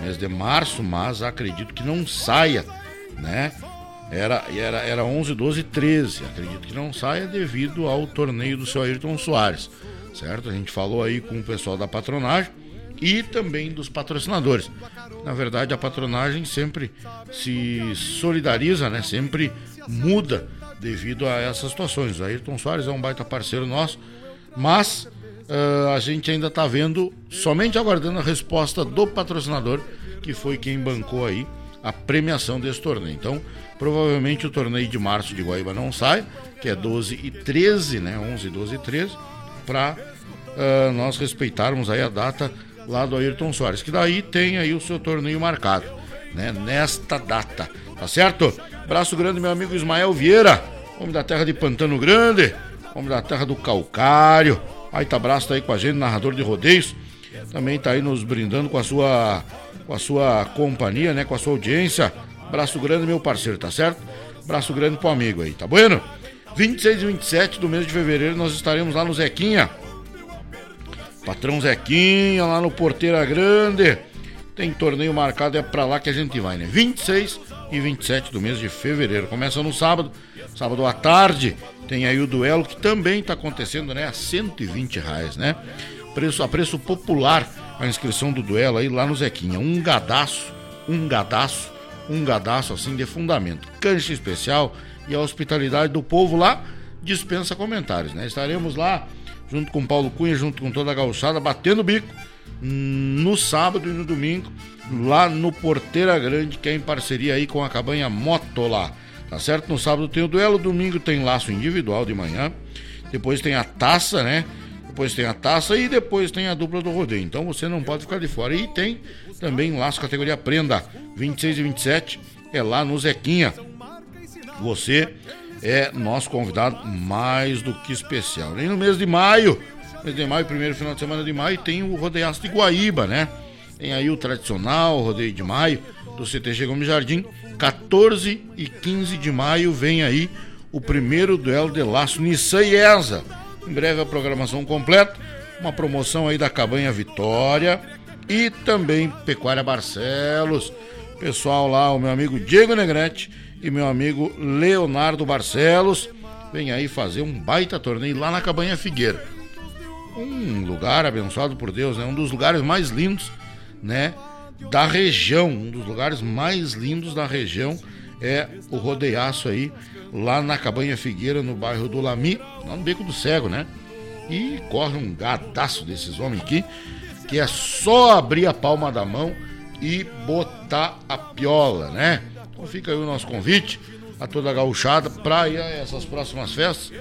mês de março, mas acredito que não saia, né? Era, era, era 11, 12 13. Acredito que não saia devido ao torneio do seu Ayrton Soares, certo? A gente falou aí com o pessoal da patronagem e também dos patrocinadores. Na verdade, a patronagem sempre se solidariza, né? Sempre muda devido a essas situações. O Ayrton Soares é um baita parceiro nosso, mas uh, a gente ainda está vendo, somente aguardando a resposta do patrocinador, que foi quem bancou aí a premiação desse torneio. Então, provavelmente o torneio de março de Guaíba não sai, que é 12 e 13, né? 11, 12 e 13, para uh, nós respeitarmos aí a data lá do Ayrton Soares, que daí tem aí o seu torneio marcado, né? Nesta data, tá certo? Braço grande, meu amigo Ismael Vieira, homem da terra de Pantano Grande, homem da terra do Calcário. Aí tá abraço tá aí com a gente, narrador de rodeios. Também tá aí nos brindando com a sua com a sua companhia, né, com a sua audiência. Braço grande, meu parceiro, tá certo? Braço grande pro amigo aí, tá bueno? 26 e 27 do mês de fevereiro nós estaremos lá no Zequinha Patrão Zequinha, lá no Porteira Grande. Tem torneio marcado, é pra lá que a gente vai, né? 26 e 27 do mês de fevereiro. Começa no sábado, sábado à tarde. Tem aí o duelo que também está acontecendo, né? A 120 reais, né? Preço, a preço popular a inscrição do duelo aí lá no Zequinha. Um gadaço, um gadaço, um gadaço assim de fundamento. Cancha especial e a hospitalidade do povo lá dispensa comentários, né? Estaremos lá junto com Paulo Cunha, junto com toda a gauchada, batendo bico no sábado e no domingo, lá no Porteira Grande, que é em parceria aí com a cabanha Moto lá. Tá certo? No sábado tem o duelo, domingo tem laço individual de manhã, depois tem a taça, né? Depois tem a taça e depois tem a dupla do rodeio. Então você não pode ficar de fora. E tem também laço categoria prenda, 26 e 27, é lá no Zequinha. Você é nosso convidado mais do que especial. E no mês de maio, mês de maio, primeiro final de semana de maio, tem o Rodeiaço de Guaíba, né? Tem aí o tradicional rodeio de maio do CTG Gomes Jardim. 14 e 15 de maio vem aí o primeiro duelo de laço Nissan e ESA. Em breve a programação completa, uma promoção aí da Cabanha Vitória e também Pecuária Barcelos. Pessoal lá, o meu amigo Diego Negrete e meu amigo Leonardo Barcelos. Vem aí fazer um baita torneio lá na Cabanha Figueira. Um lugar abençoado por Deus, né? Um dos lugares mais lindos, né? Da região, um dos lugares mais lindos da região é o Rodeiaço aí, lá na Cabanha Figueira, no bairro do Lami, lá no Beco do Cego, né? E corre um gataço desses homens aqui, que é só abrir a palma da mão e botar a piola, né? Então fica aí o nosso convite a toda a gauchada para essas próximas festas.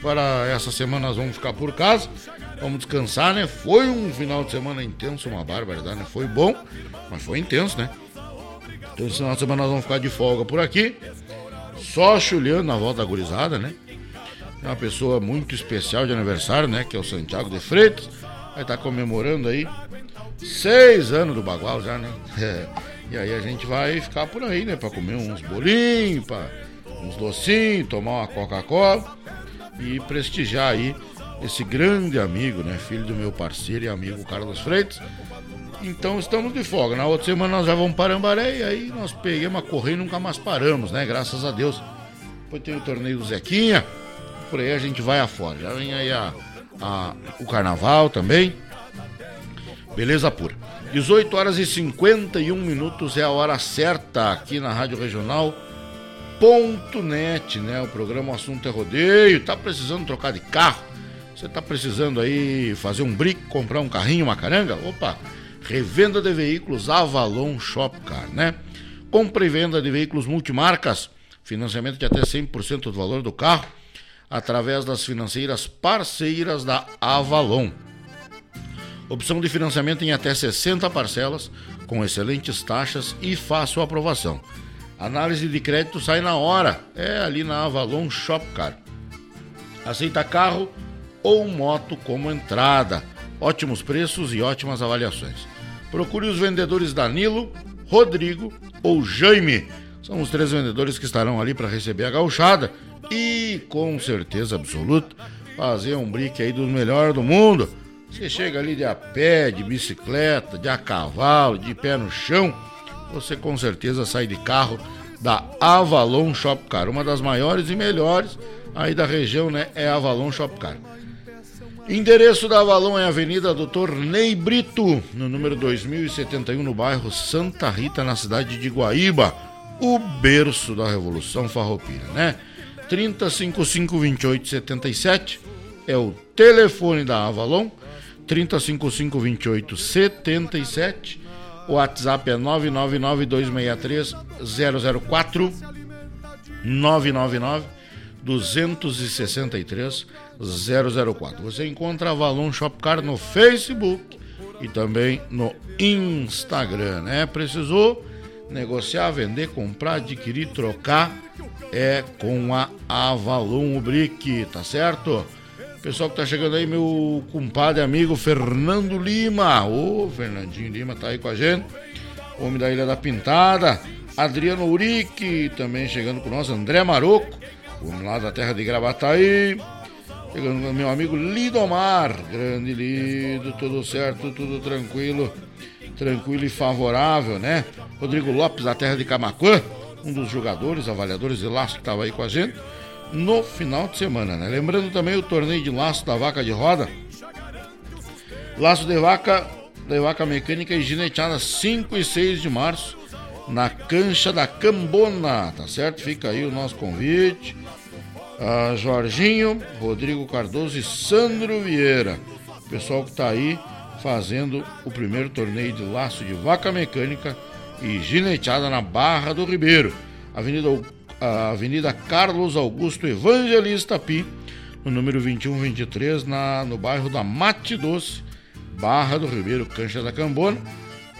Para essa semana nós vamos ficar por casa, vamos descansar, né? Foi um final de semana intenso, uma barbaridade, né? Foi bom, mas foi intenso, né? Então esse final de semana nós vamos ficar de folga por aqui. Só chulhando na volta da gurizada, né? É uma pessoa muito especial de aniversário, né? Que é o Santiago de Freitas. Vai estar tá comemorando aí seis anos do Bagual já, né? É. *laughs* E aí a gente vai ficar por aí, né? Pra comer uns bolinhos, pra, uns docinhos, tomar uma Coca-Cola e prestigiar aí esse grande amigo, né? Filho do meu parceiro e amigo Carlos Freitas. Então estamos de folga. Na outra semana nós já vamos para Ambaré e aí nós pegamos a correr e nunca mais paramos, né? Graças a Deus. Depois tem o torneio do Zequinha. Por aí a gente vai afora. Já vem aí a, a, o carnaval também. Beleza pura. 18 horas e 51 minutos é a hora certa aqui na Rádio Regional. Ponto net, né? O programa o Assunto é Rodeio. Tá precisando trocar de carro? Você tá precisando aí fazer um brick, comprar um carrinho, uma caranga? Opa! Revenda de veículos Avalon Shopcar, né? Compra e venda de veículos multimarcas, financiamento de até 100% do valor do carro, através das financeiras parceiras da Avalon. Opção de financiamento em até 60 parcelas, com excelentes taxas e fácil aprovação. Análise de crédito sai na hora, é ali na Avalon Shopcar. Aceita carro ou moto como entrada. Ótimos preços e ótimas avaliações. Procure os vendedores Danilo, Rodrigo ou Jaime. São os três vendedores que estarão ali para receber a gauchada e, com certeza absoluta, fazer um brique aí do melhor do mundo você chega ali de a pé, de bicicleta, de a cavalo, de pé no chão, você com certeza sai de carro da Avalon Shopcar, uma das maiores e melhores aí da região, né? É a Avalon Shopcar. Endereço da Avalon é Avenida Doutor Ney Brito, no número 2071, no bairro Santa Rita, na cidade de Guaíba, o berço da Revolução Farroupilha, né? 3055 2877 é o telefone da Avalon 3055 28 77. O WhatsApp é 999 263 004 999 263 004. Você encontra a Valon Shopcar no Facebook e também no Instagram, né? Precisou negociar, vender, comprar, adquirir, trocar é com a Avalon Ubrick, tá certo? Pessoal que tá chegando aí, meu compadre amigo Fernando Lima. Ô, Fernandinho Lima tá aí com a gente. Homem da Ilha da Pintada. Adriano Urique também chegando com nós. André Maroco, homem lá da terra de Gravataí. Chegando meu amigo Lidomar. Grande Lido, tudo certo, tudo tranquilo. Tranquilo e favorável, né? Rodrigo Lopes, da terra de Camacuã. Um dos jogadores, avaliadores de laço que tava aí com a gente no final de semana, né? Lembrando também o torneio de laço da vaca de roda. Laço de vaca, de vaca mecânica e gineteada 5 e 6 de março na cancha da Cambona, tá certo? Fica aí o nosso convite. a Jorginho, Rodrigo Cardoso e Sandro Vieira. Pessoal que tá aí fazendo o primeiro torneio de laço de vaca mecânica e gineteada na Barra do Ribeiro. Avenida a Avenida Carlos Augusto Evangelista Pi, no número 2123, na, no bairro da Mate Doce, Barra do Ribeiro, Cancha da Cambona.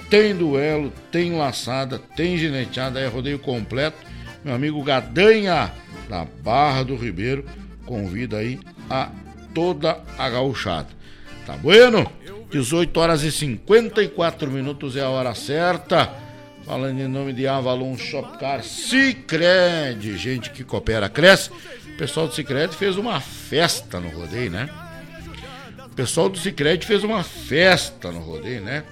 Tem duelo, tem laçada, tem gineteada, é rodeio completo. Meu amigo Gadanha, da Barra do Ribeiro, convida aí a toda a gauchada. Tá bueno? 18 horas e 54 minutos é a hora certa. Falando em nome de Avalon Shopcar, Cicred, gente que coopera, cresce. O pessoal do Cicred fez uma festa no rodeio, né? O pessoal do Cicred fez uma festa no rodeio, né?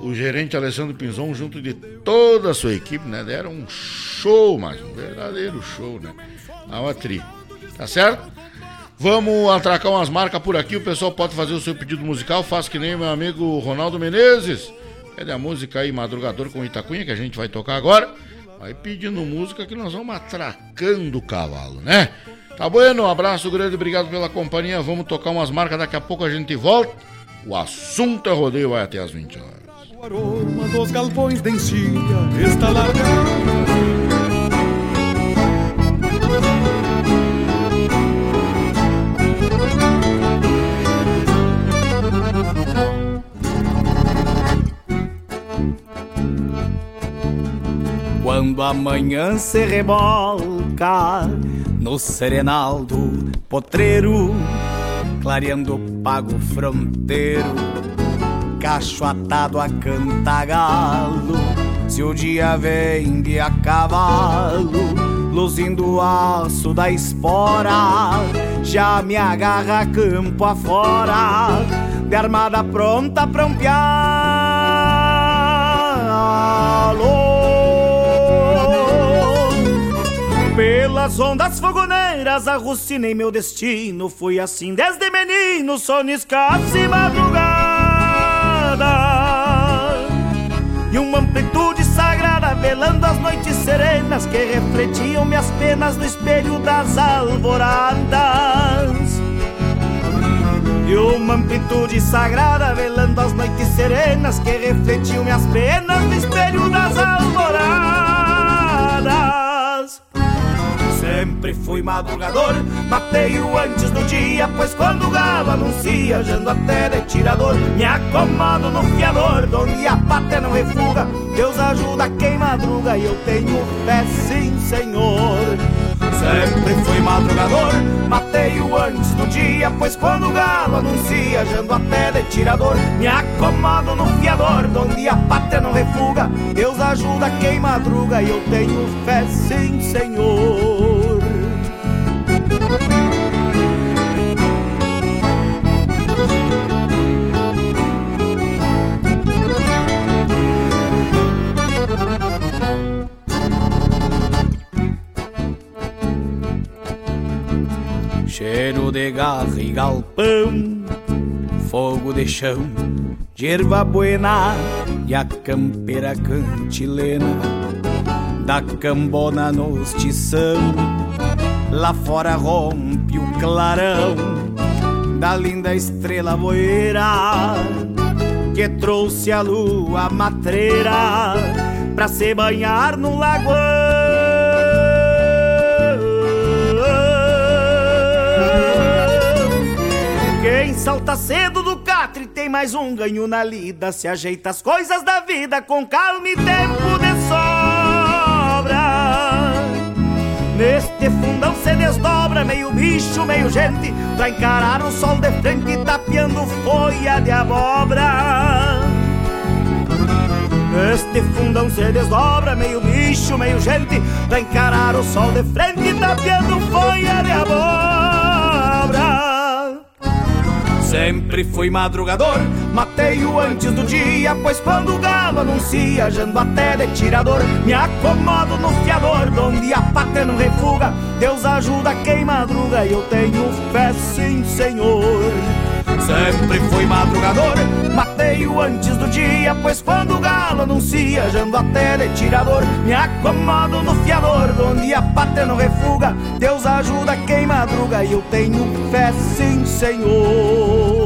O gerente Alessandro Pinzon, junto de toda a sua equipe, né? Deram um show, mas um verdadeiro show, né? A tri. Tá certo? Vamos atracar umas marcas por aqui. O pessoal pode fazer o seu pedido musical. Faça que nem meu amigo Ronaldo Menezes. Pede a música aí, Madrugador com Itacunha, que a gente vai tocar agora. Vai pedindo música que nós vamos atracando o cavalo, né? Tá bueno, um abraço grande, obrigado pela companhia. Vamos tocar umas marcas, daqui a pouco a gente volta. O assunto é rodeio, vai até as 20 horas. O aroma dos galpões de encilha está largado Quando amanhã se rebolca no serenal do potreiro, clareando o pago fronteiro, cacho atado a cantagalo. Se o dia vem de a cavalo, luzindo o aço da espora, já me agarra campo afora, de armada pronta pra um pialo. Pelas ondas fogoneiras arrucinei meu destino. Fui assim desde menino, soniscasse e madrugada. E uma amplitude sagrada velando as noites serenas Que refletiam minhas penas no espelho das alvoradas. E uma amplitude sagrada velando as noites serenas que refletiam minhas penas no espelho das alvoradas. Sempre fui madrugador, mateio antes do dia, pois quando o galo anuncia, jando até de tirador, me acomodo no fiador, donde a pátria não refuga, Deus ajuda quem madruga e eu tenho fé sim, Senhor. Sempre fui madrugador, mateio antes do dia, pois quando o galo anuncia, jando até de tirador, me acomodo no fiador, donde a pátria não refuga, Deus ajuda quem madruga e eu tenho fé sim, Senhor. Cheiro de garra e galpão, fogo de chão, de erva buena e a campeira cantilena da cambona nos tição. Lá fora rompe o clarão da linda estrela boeira que trouxe a lua matreira pra se banhar no lagoão. Quem salta cedo do catre tem mais um ganho na lida. Se ajeita as coisas da vida com calma e tempo de sobra. Neste fundão se desdobra meio bicho, meio gente, pra encarar o sol de frente tapeando folha de abóbora. Neste fundão se desdobra meio bicho, meio gente, pra encarar o sol de frente tapeando folha de abóbora. Sempre fui madrugador, mateio antes do dia, pois quando o galo anuncia, jando até de tirador, me acomodo no fiador, donde a pátria não refuga, Deus ajuda quem madruga e eu tenho fé sim, Senhor. Sempre fui madrugador, mateio antes do dia, pois quando o galo anuncia, jando até de tirador, me acomodo no fiador, onde a pátria não refuga, Deus ajuda quem madruga e eu tenho fé sim, Senhor.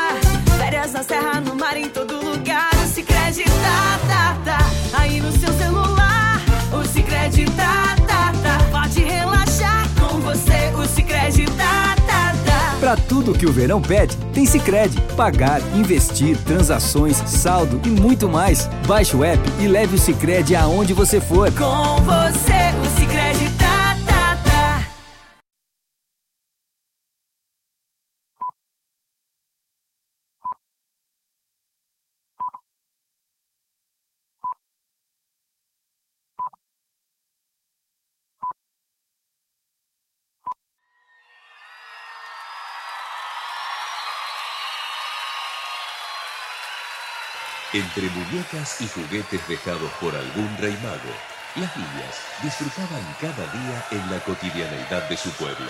Na serra, no mar, em todo lugar. O Cicred tá, tá, tá. Aí no seu celular, o Cicred tá, tá, tá. Pode relaxar com você, o Cicred tá, tá, tá. Pra tudo que o verão pede, tem Cicred. Pagar, investir, transações, saldo e muito mais. Baixe o app e leve o Cicred aonde você for. Com você, Entre muñecas y juguetes dejados por algún rey mago, Las niñas disfrutaban cada día en la cotidianeidad de su pueblo,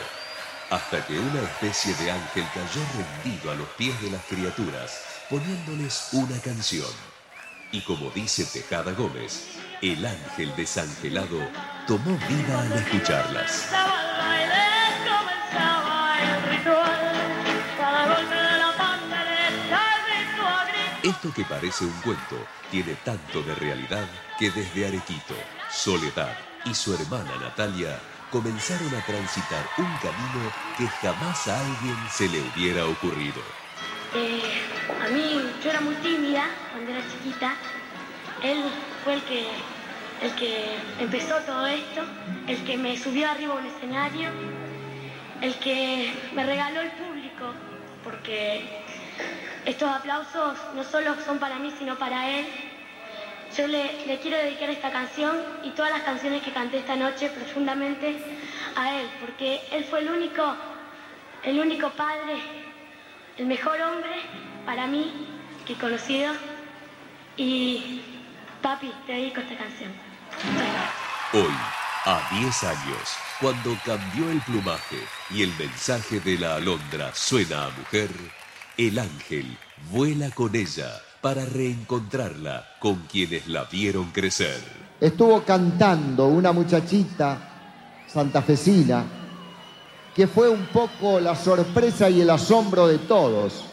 hasta que una especie de ángel cayó rendido a los pies de las criaturas, poniéndoles una canción. Y como dice Tejada Gómez, el ángel desangelado tomó vida al escucharlas. Esto que parece un cuento tiene tanto de realidad que desde Arequito, Soledad y su hermana Natalia comenzaron a transitar un camino que jamás a alguien se le hubiera ocurrido. Eh, a mí, yo era muy tímida cuando era chiquita. Él fue el que, el que empezó todo esto, el que me subió arriba a un escenario, el que me regaló el público, porque estos aplausos no solo son para mí, sino para él. Yo le, le, quiero dedicar esta canción y todas las canciones que canté esta noche profundamente a él, porque él fue el único, el único padre, el mejor hombre para mí que he conocido. Y papi, te dedico esta canción. Hoy, a 10 años, cuando cambió el plumaje y el mensaje de la alondra suena a mujer, el ángel vuela con ella para reencontrarla con quienes la vieron crecer. Estuvo cantando una muchachita santafesina que fue un poco la sorpresa y el asombro de todos.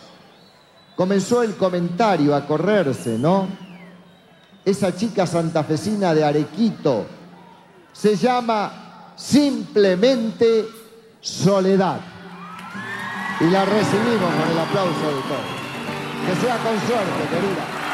Comenzó el comentario a correrse, ¿no? Esa chica santafesina de Arequito se llama simplemente Soledad y la recibimos con el aplauso de todos. Que sea con suerte, querida.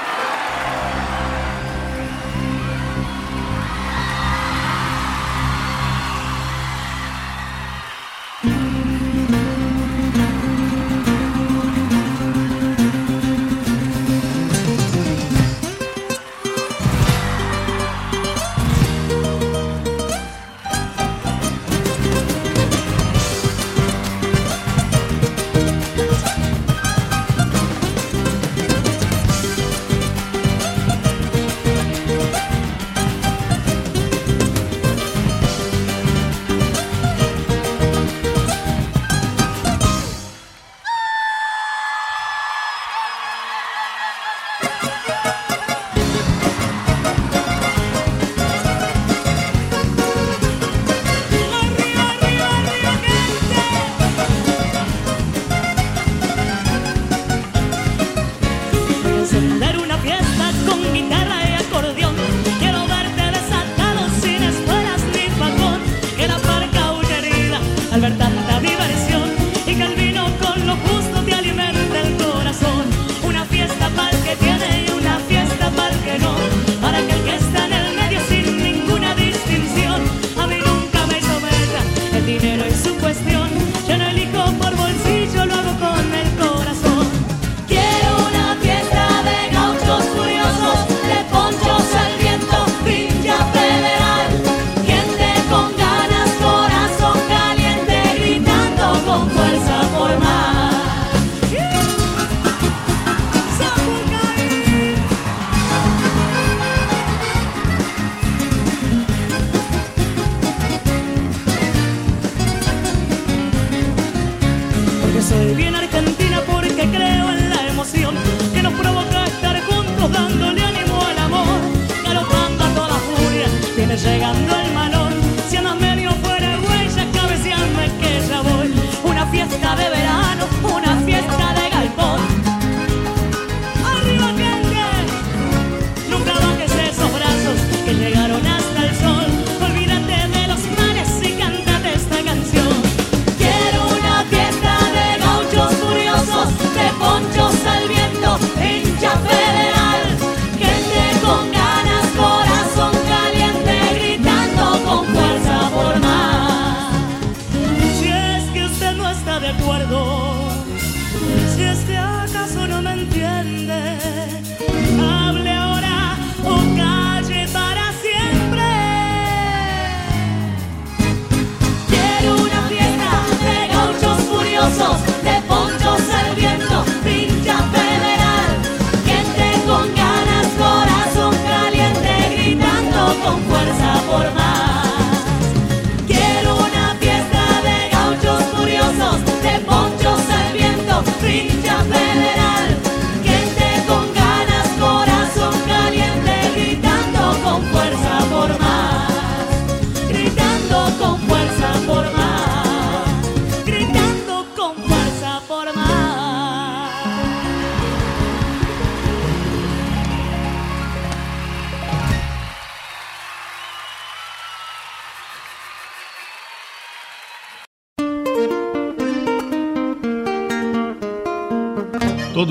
entiende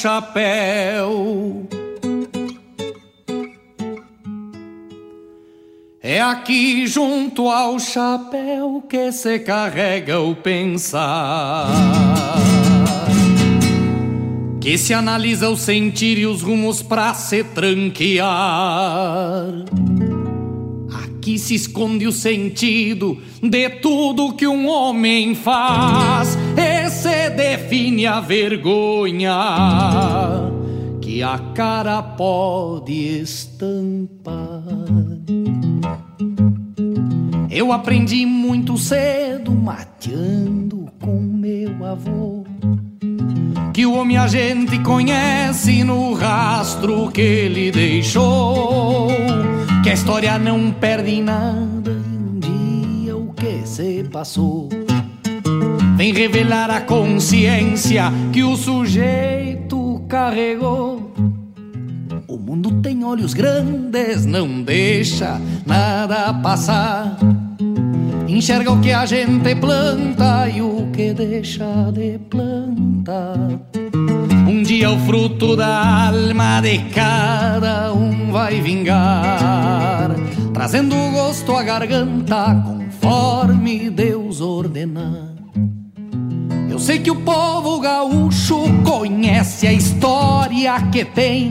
Chapéu. É aqui junto ao chapéu que se carrega o pensar. Que se analisa o sentir e os rumos pra se tranquear. Aqui se esconde o sentido de tudo que um homem faz. E se define a vergonha que a cara pode estampar. Eu aprendi muito cedo, mateando com meu avô, que o homem a gente conhece no rastro que ele deixou, que a história não perde nada e um dia o que se passou. Vem revelar a consciência que o sujeito carregou. O mundo tem olhos grandes, não deixa nada passar. Enxerga o que a gente planta e o que deixa de plantar. Um dia o fruto da alma de cada um vai vingar, trazendo gosto à garganta conforme Deus ordenar. Eu sei que o povo gaúcho conhece a história que tem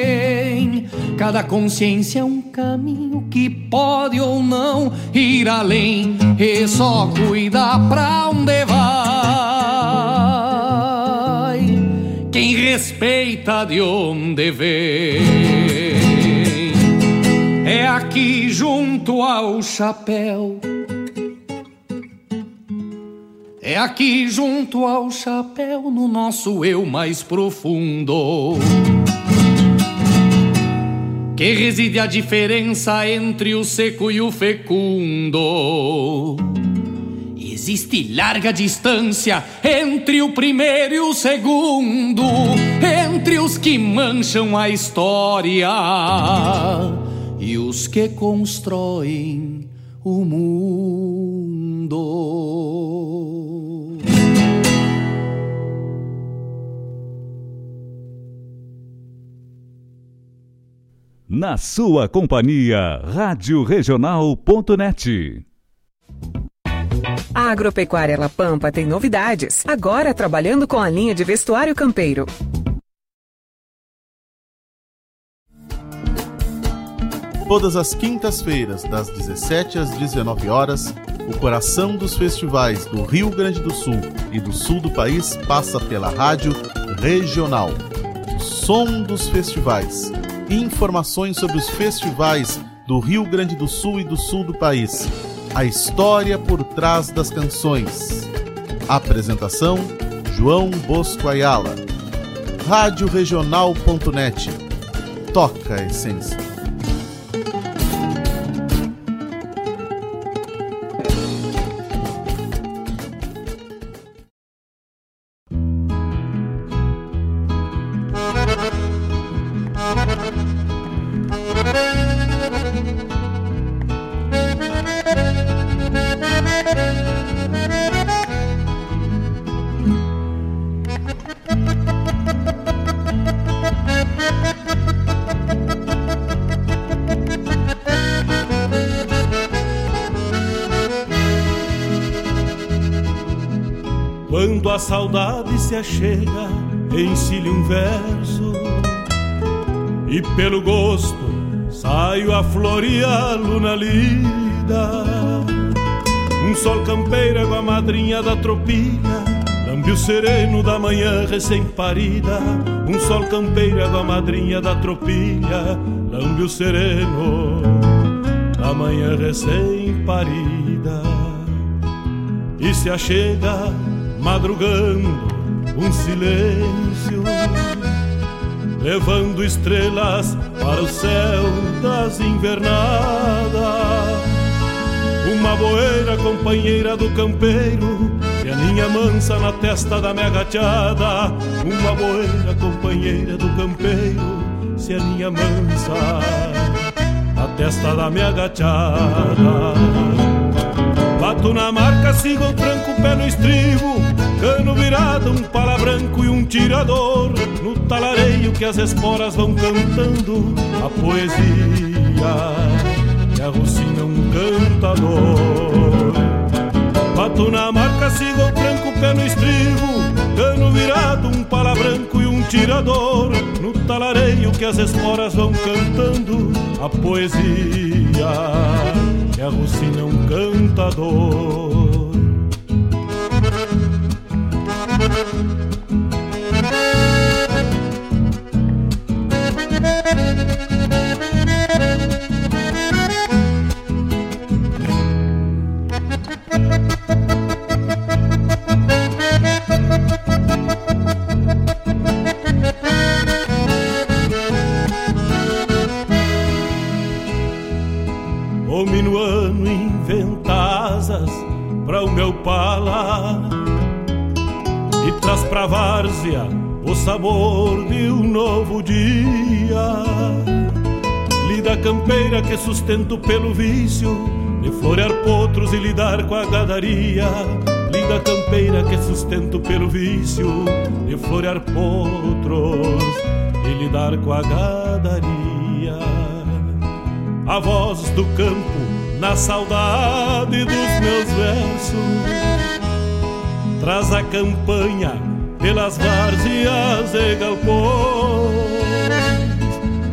Cada consciência é um caminho que pode ou não ir além. E só cuida pra onde vai. Quem respeita de onde vem. É aqui junto ao chapéu. É aqui junto ao chapéu, no nosso eu mais profundo, que reside a diferença entre o seco e o fecundo. Existe larga distância entre o primeiro e o segundo, entre os que mancham a história e os que constroem o mundo. Na sua companhia, Rádio Regional.net. A Agropecuária La Pampa tem novidades. Agora trabalhando com a linha de vestuário campeiro. Todas as quintas-feiras, das 17 às 19 horas, o coração dos festivais do Rio Grande do Sul e do sul do país passa pela rádio regional. Som dos festivais. Informações sobre os festivais do Rio Grande do Sul e do sul do país. A história por trás das canções. Apresentação: João Bosco Ayala. Rádio toca a essência. Achega, ensile um verso. E pelo gosto saio a floreá-lo lida. Um sol campeiro com a madrinha da tropilha. Lambe o sereno da manhã recém-parida. Um sol campeiro com a madrinha da tropilha. Lambe o sereno da manhã recém-parida. E se achega madrugando um silêncio, levando estrelas para o céu das invernadas. Uma boeira companheira do campeiro, que aninha mansa na testa da minha gachada. Uma boeira companheira do campeiro, se aninha mansa na testa da minha gachada. Bato na marca, sigo o tranco, pé no estribo Cano virado, um pala branco e um tirador No talareio que as esporas vão cantando A poesia que arrocina um cantador. Bato na marca, sigo o tranco, pé no estribo Cano virado, um pala branco e um tirador No talareio que as esporas vão cantando A poesia que arrocina um cantador O minuano inventa asas pra o meu pala E traz pra várzea o sabor de um novo dia. Lida campeira que sustento pelo vício De florear potros e lidar com a gadaria. Lida campeira que sustento pelo vício De florear potros e lidar com a gadaria. A voz do campo na saudade dos meus versos. Traz a campanha pelas várzeas e galpões.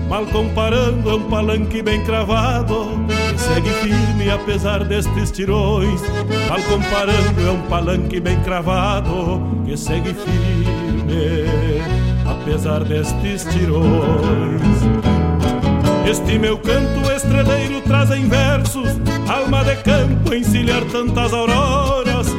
Mal comparando, é um palanque bem cravado que segue firme apesar destes tirões. Mal comparando, é um palanque bem cravado que segue firme apesar destes tirões. Este meu canto estreleiro traz em versos Alma de campo encilhar tantas auroras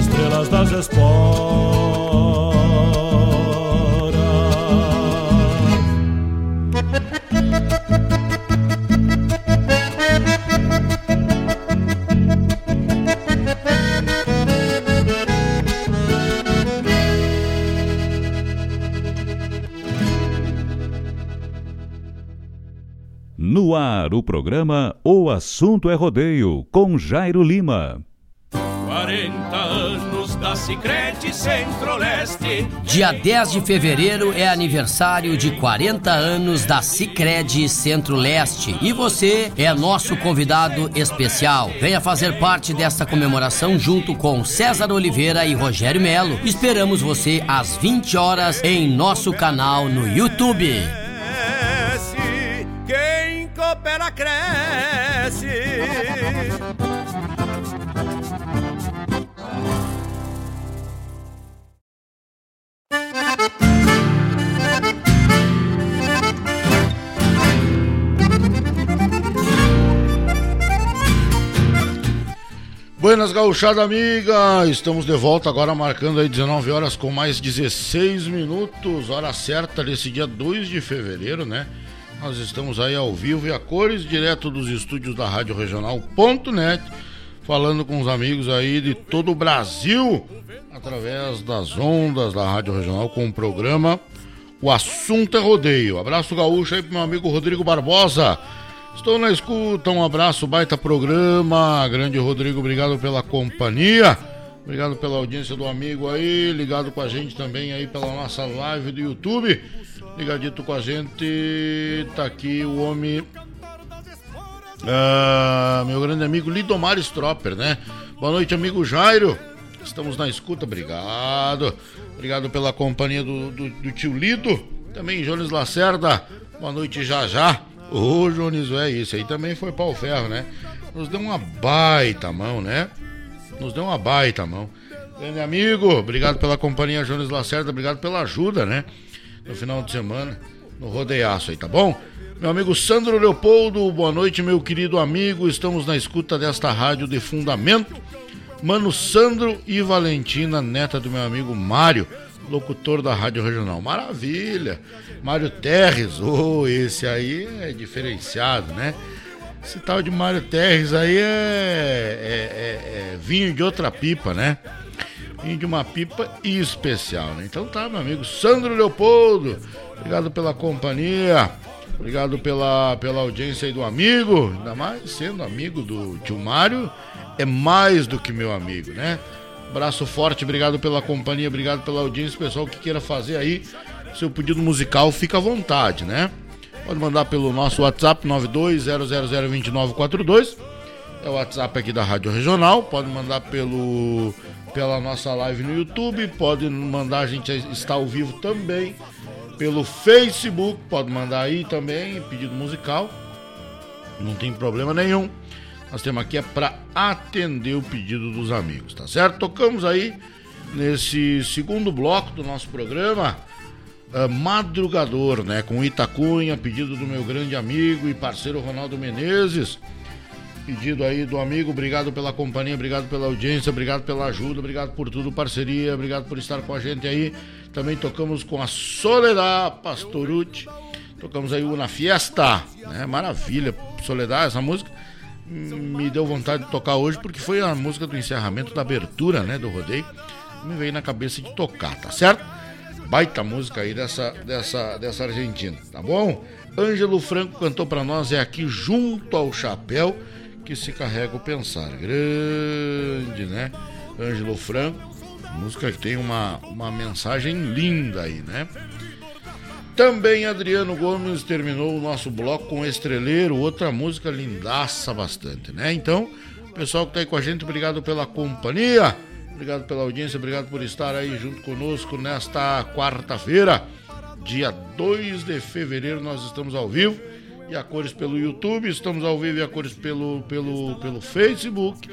estrelas das esporas. No ar, o programa O Assunto é Rodeio, com Jairo Lima. 40 anos da Sicredi Centro-Leste. Dia 10 de fevereiro é aniversário de 40 anos da Sicredi Centro-Leste e você é nosso convidado especial. Venha fazer parte desta comemoração junto com César Oliveira e Rogério Melo. Esperamos você às 20 horas em nosso canal no YouTube. Quem coopera coopera, cresce. Buenas gauchada amiga, estamos de volta agora marcando aí 19 horas com mais 16 minutos, hora certa desse dia 2 de fevereiro, né? Nós estamos aí ao vivo e a cores, direto dos estúdios da Rádio Regional.net, falando com os amigos aí de todo o Brasil, através das ondas da Rádio Regional com o programa O Assunto é Rodeio. Abraço gaúcho aí pro meu amigo Rodrigo Barbosa Estou na escuta, um abraço, baita programa. Grande Rodrigo, obrigado pela companhia. Obrigado pela audiência do amigo aí, ligado com a gente também aí pela nossa live do YouTube. Ligadito com a gente, tá aqui o homem. Ah, meu grande amigo Lidomar Stropper, né? Boa noite, amigo Jairo. Estamos na escuta, obrigado. Obrigado pela companhia do, do, do tio Lido. Também Jones Lacerda. Boa noite, já já. Ô, Jones, é isso aí também foi pau ferro, né? Nos deu uma baita mão, né? Nos deu uma baita mão. Grande amigo, obrigado pela companhia, Jones Lacerda, obrigado pela ajuda, né? No final de semana, no rodeiaço aí, tá bom? Meu amigo Sandro Leopoldo, boa noite, meu querido amigo. Estamos na escuta desta rádio de fundamento. Mano Sandro e Valentina, neta do meu amigo Mário locutor da Rádio Regional. Maravilha! Mário Terres, oh, esse aí é diferenciado, né? Esse tal de Mário Terres aí é, é, é, é vinho de outra pipa, né? Vinho de uma pipa especial, né? Então tá, meu amigo Sandro Leopoldo, obrigado pela companhia, obrigado pela, pela audiência aí do amigo, ainda mais sendo amigo do tio Mário, é mais do que meu amigo, né? Abraço forte, obrigado pela companhia, obrigado pela audiência. Pessoal que queira fazer aí seu pedido musical, fica à vontade, né? Pode mandar pelo nosso WhatsApp 920002942. É o WhatsApp aqui da Rádio Regional. Pode mandar pelo pela nossa live no YouTube, pode mandar a gente está ao vivo também pelo Facebook, pode mandar aí também pedido musical. Não tem problema nenhum. Nós temos aqui é para atender o pedido dos amigos, tá certo? Tocamos aí nesse segundo bloco do nosso programa uh, Madrugador, né? Com Itacunha, pedido do meu grande amigo e parceiro Ronaldo Menezes. Pedido aí do amigo, obrigado pela companhia, obrigado pela audiência, obrigado pela ajuda, obrigado por tudo, parceria, obrigado por estar com a gente aí. Também tocamos com a Soledad Pastorucci, tocamos aí Una Fiesta, né? Maravilha, Soledad, essa música me deu vontade de tocar hoje porque foi a música do encerramento da abertura, né, do rodeio. Me veio na cabeça de tocar, tá certo? Baita música aí dessa dessa dessa Argentina, tá bom? Ângelo Franco cantou para nós é aqui junto ao chapéu que se carrega o pensar. Grande, né? Ângelo Franco, música que tem uma uma mensagem linda aí, né? Também Adriano Gomes terminou o nosso bloco com Estreleiro, outra música lindaça bastante, né? Então, pessoal que tá aí com a gente, obrigado pela companhia, obrigado pela audiência, obrigado por estar aí junto conosco nesta quarta-feira, dia 2 de fevereiro, nós estamos ao vivo e a cores pelo YouTube, estamos ao vivo e a cores pelo, pelo, pelo Facebook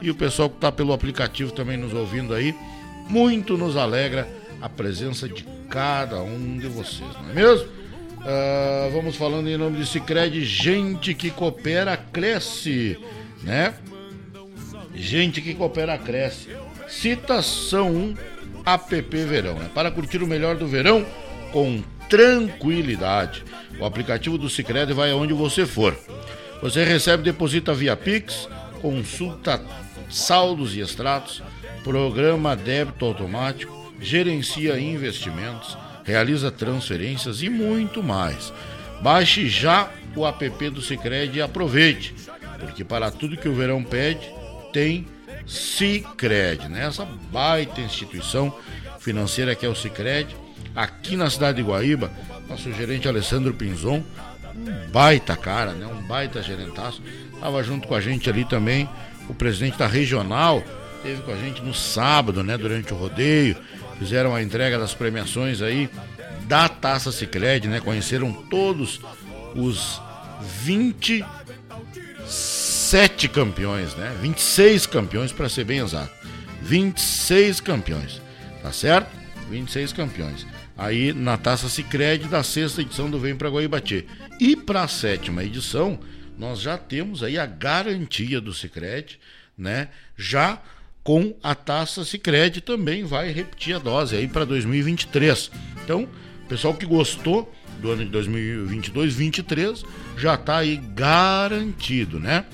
e o pessoal que está pelo aplicativo também nos ouvindo aí, muito nos alegra a presença de cada um de vocês, não é mesmo? Uh, vamos falando em nome de Cicred, gente que coopera, cresce, né? Gente que coopera, cresce. Citação 1 app Verão, né? Para curtir o melhor do verão com tranquilidade. O aplicativo do Cicred vai aonde você for. Você recebe, deposita via Pix, consulta saldos e extratos, programa débito automático gerencia investimentos, realiza transferências e muito mais. Baixe já o app do Sicredi e aproveite, porque para tudo que o verão pede, tem Sicredi, né? Essa baita instituição financeira que é o Sicredi, aqui na cidade de Guaíba, nosso gerente Alessandro Pinzon, um baita cara, né? Um baita gerentaço, estava junto com a gente ali também o presidente da regional, teve com a gente no sábado, né, durante o rodeio, fizeram a entrega das premiações aí da Taça Sicredi, né? Conheceram todos os 27 campeões, né? 26 campeões para ser bem exato. 26 campeões, tá certo? 26 campeões. Aí na Taça Sicredi da sexta edição do Vem para Guaíbatê. E para a sétima edição, nós já temos aí a garantia do Sicredi, né? Já com a Taça Sicredi também vai repetir a dose aí para 2023. Então, pessoal que gostou do ano de 2022, 23 já está aí garantido, né?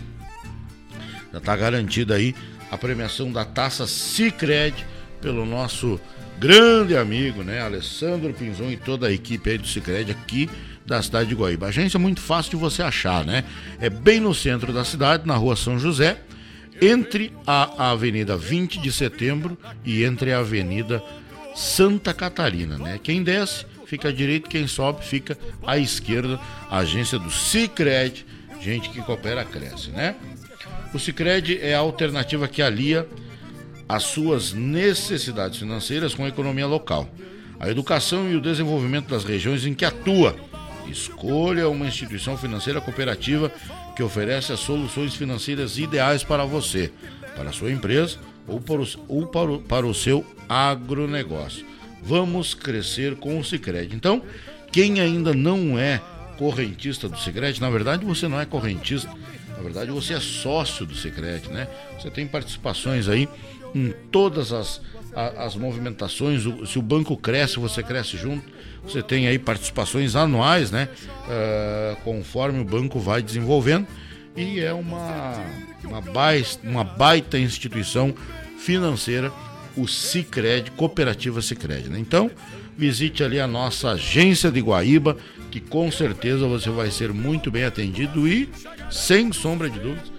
Já está garantido aí a premiação da Taça Sicredi pelo nosso grande amigo, né, Alessandro Pinzon e toda a equipe aí do Sicredi aqui da cidade de Guaíba. A agência é muito fácil de você achar, né? É bem no centro da cidade, na rua São José, entre a Avenida 20 de Setembro e entre a Avenida Santa Catarina, né? Quem desce fica à direita, quem sobe fica à esquerda. A agência do Cicred, gente que coopera cresce, né? O Cicred é a alternativa que alia as suas necessidades financeiras com a economia local, a educação e o desenvolvimento das regiões em que atua. Escolha uma instituição financeira cooperativa que oferece as soluções financeiras ideais para você, para a sua empresa ou para o, ou para o, para o seu agronegócio. Vamos crescer com o Sicredi. Então, quem ainda não é correntista do Sicredi, na verdade você não é correntista, na verdade você é sócio do Sicredi, né? Você tem participações aí em todas as, as, movimentações. O, se o banco cresce, você cresce junto. Você tem aí participações anuais, né? Uh, conforme o banco vai desenvolvendo. E é uma, uma, baita, uma baita instituição financeira, o Cicred, Cooperativa Cicred. Né? Então, visite ali a nossa agência de Guaíba, que com certeza você vai ser muito bem atendido e, sem sombra de dúvidas,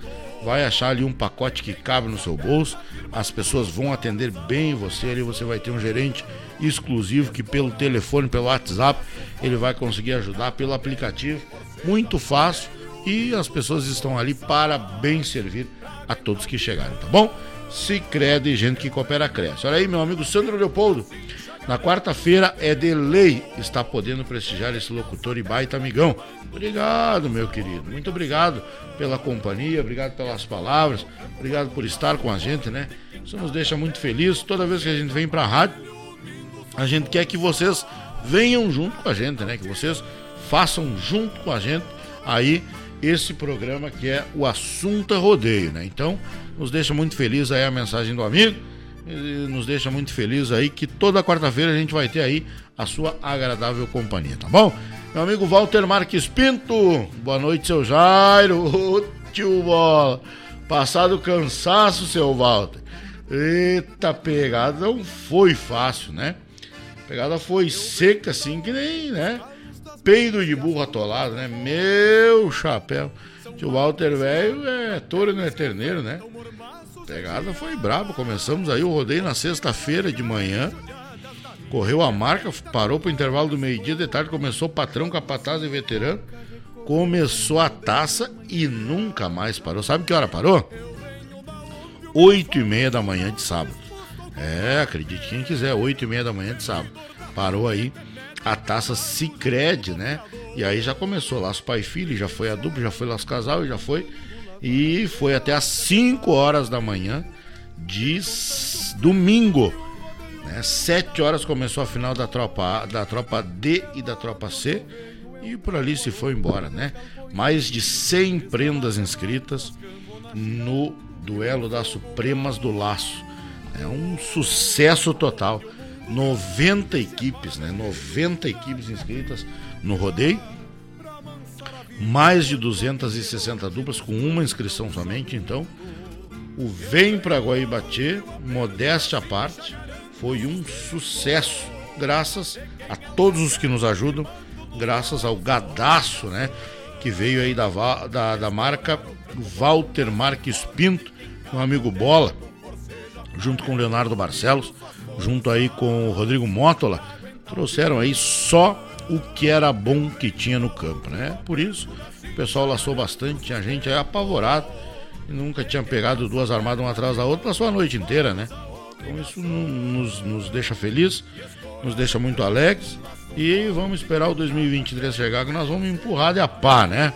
vai achar ali um pacote que cabe no seu bolso. As pessoas vão atender bem você, ali você vai ter um gerente exclusivo que pelo telefone, pelo WhatsApp, ele vai conseguir ajudar pelo aplicativo, muito fácil e as pessoas estão ali para bem servir a todos que chegarem, tá bom? Se crede, gente que coopera cresce. Olha aí, meu amigo Sandro Leopoldo. Na quarta-feira é de lei está podendo prestigiar esse locutor e baita amigão. Obrigado, meu querido. Muito obrigado pela companhia, obrigado pelas palavras, obrigado por estar com a gente, né? Isso nos deixa muito felizes. Toda vez que a gente vem para a rádio, a gente quer que vocês venham junto com a gente, né? Que vocês façam junto com a gente aí esse programa que é o Assunto Rodeio, né? Então, nos deixa muito feliz aí a mensagem do amigo nos deixa muito feliz aí que toda quarta-feira a gente vai ter aí a sua agradável companhia, tá bom? Meu amigo Walter Marques Pinto, boa noite, seu Jairo, *laughs* Ô, tio Bola, passado cansaço, seu Walter. Eita, pegada não foi fácil, né? pegada foi seca assim, que nem, né? Peido de burro atolado, né? Meu chapéu. Tio Walter, velho, é touro, não é terneiro, né? Pegada foi braba. Começamos aí o rodeio na sexta-feira de manhã. Correu a marca, parou pro intervalo do meio-dia, de tarde começou patrão, capataz e veterano. Começou a taça e nunca mais parou. Sabe que hora parou? Oito e meia da manhã de sábado. É, acredite quem quiser, oito e meia da manhã de sábado. Parou aí a taça Cicred, né? E aí já começou lá os pai e filho, já foi a dupla, já foi lá os casal, já foi e foi até às 5 horas da manhã de domingo. Né? 7 horas começou a final da tropa A, da tropa D e da tropa C e por ali se foi embora, né? Mais de 100 prendas inscritas no duelo das Supremas do Laço. É um sucesso total. 90 equipes, né? 90 equipes inscritas no rodeio mais de 260 duplas com uma inscrição somente. Então, o Vem para Guaibatê, modéstia à parte, foi um sucesso, graças a todos os que nos ajudam, graças ao gadaço, né? Que veio aí da, da, da marca Walter Marques Pinto, meu amigo Bola, junto com o Leonardo Barcelos, junto aí com o Rodrigo Mótola, trouxeram aí só o que era bom que tinha no campo, né? Por isso, o pessoal laçou bastante, tinha gente aí apavorado, nunca tinha pegado duas armadas uma atrás da outra, passou a noite inteira, né? Então isso nos, nos deixa feliz, nos deixa muito alegres, e vamos esperar o 2023 chegar, que nós vamos empurrar de a pá, né?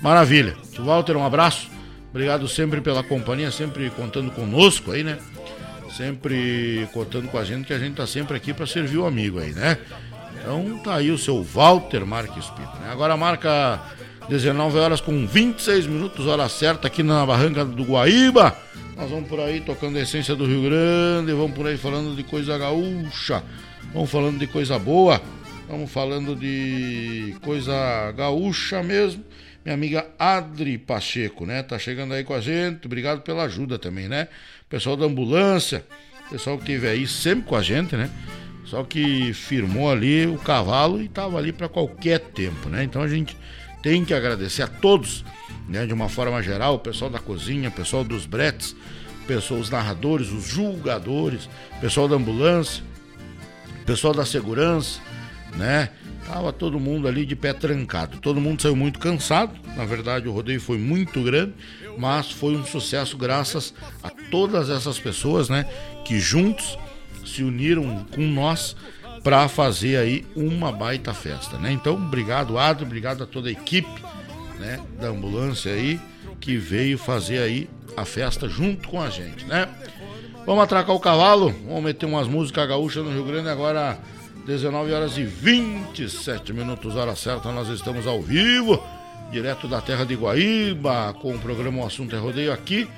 Maravilha. Tio Walter, um abraço. Obrigado sempre pela companhia, sempre contando conosco aí, né? Sempre contando com a gente, que a gente tá sempre aqui para servir o amigo aí, né? Então tá aí o seu Walter Marques Pinto, né? Agora marca 19 horas com 26 minutos, hora certa aqui na Barranca do Guaíba. Nós vamos por aí tocando a essência do Rio Grande, vamos por aí falando de coisa gaúcha, vamos falando de coisa boa, vamos falando de coisa gaúcha mesmo minha amiga Adri Pacheco, né? Tá chegando aí com a gente. Obrigado pela ajuda também, né? Pessoal da ambulância, pessoal que esteve aí sempre com a gente, né? Só que firmou ali o cavalo e tava ali para qualquer tempo, né? Então a gente tem que agradecer a todos, né? De uma forma geral, o pessoal da cozinha, o pessoal dos bretes, pessoal, os narradores, os julgadores, pessoal da ambulância, pessoal da segurança, né? Tava todo mundo ali de pé trancado. Todo mundo saiu muito cansado. Na verdade, o rodeio foi muito grande, mas foi um sucesso graças a todas essas pessoas, né, que juntos se uniram com nós para fazer aí uma baita festa, né? Então, obrigado Adro, obrigado a toda a equipe, né, da ambulância aí que veio fazer aí a festa junto com a gente, né? Vamos atracar o cavalo, vamos meter umas músicas gaúchas no Rio Grande agora 19 horas e 27 minutos, hora certa, nós estamos ao vivo, direto da terra de Guaíba, com o programa O Assunto é Rodeio aqui,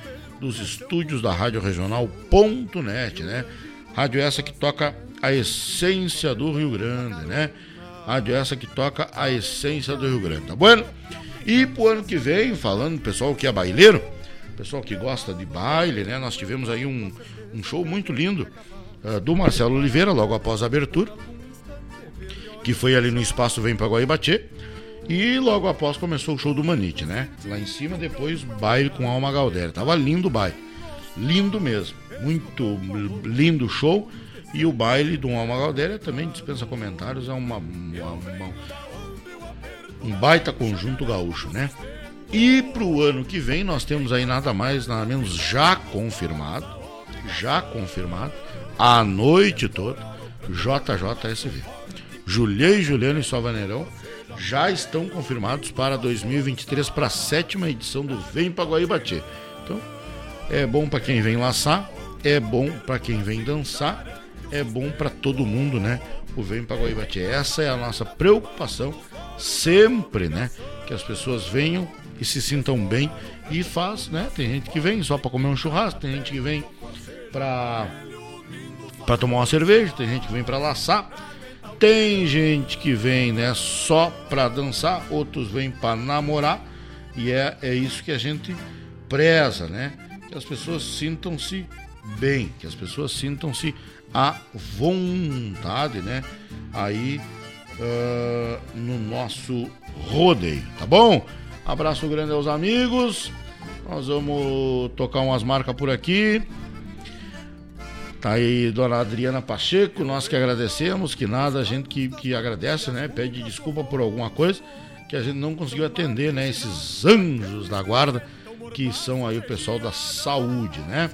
dos estúdios da Rádio Regional.net, né? Rádio essa que toca a essência do Rio Grande, né? Rádio essa que toca a essência do Rio Grande, tá bom? E pro ano que vem, falando pessoal que é baileiro, pessoal que gosta de baile, né? Nós tivemos aí um, um show muito lindo uh, do Marcelo Oliveira, logo após a abertura que foi ali no espaço Vem pra Guaibatê. E logo após começou o show do Manite, né? Lá em cima, depois baile com Alma Galdéria. Tava lindo o baile. Lindo mesmo. Muito lindo show. E o baile do Alma Galdéria também dispensa comentários. É uma, uma, uma, um baita conjunto gaúcho, né? E pro ano que vem nós temos aí nada mais, nada menos já confirmado. Já confirmado. A noite toda. JJSV. Julião e Juliano e Salvaneirão já estão confirmados para 2023 para a sétima edição do Vem para Guaíbatê. Então, é bom para quem vem laçar, é bom para quem vem dançar, é bom para todo mundo, né? O Vem para Guaíbatê. Essa é a nossa preocupação sempre, né? Que as pessoas venham e se sintam bem e faz, né? Tem gente que vem só para comer um churrasco, tem gente que vem para para tomar uma cerveja, tem gente que vem para laçar tem gente que vem, né, só para dançar, outros vêm para namorar, e é, é isso que a gente preza, né? Que as pessoas sintam-se bem, que as pessoas sintam-se à vontade, né? Aí uh, no nosso rodeio, tá bom? Abraço grande aos amigos. Nós vamos tocar umas marcas por aqui. Tá aí Dona Adriana Pacheco, nós que agradecemos, que nada, a gente que, que agradece, né? Pede desculpa por alguma coisa que a gente não conseguiu atender, né? Esses anjos da guarda que são aí o pessoal da saúde, né?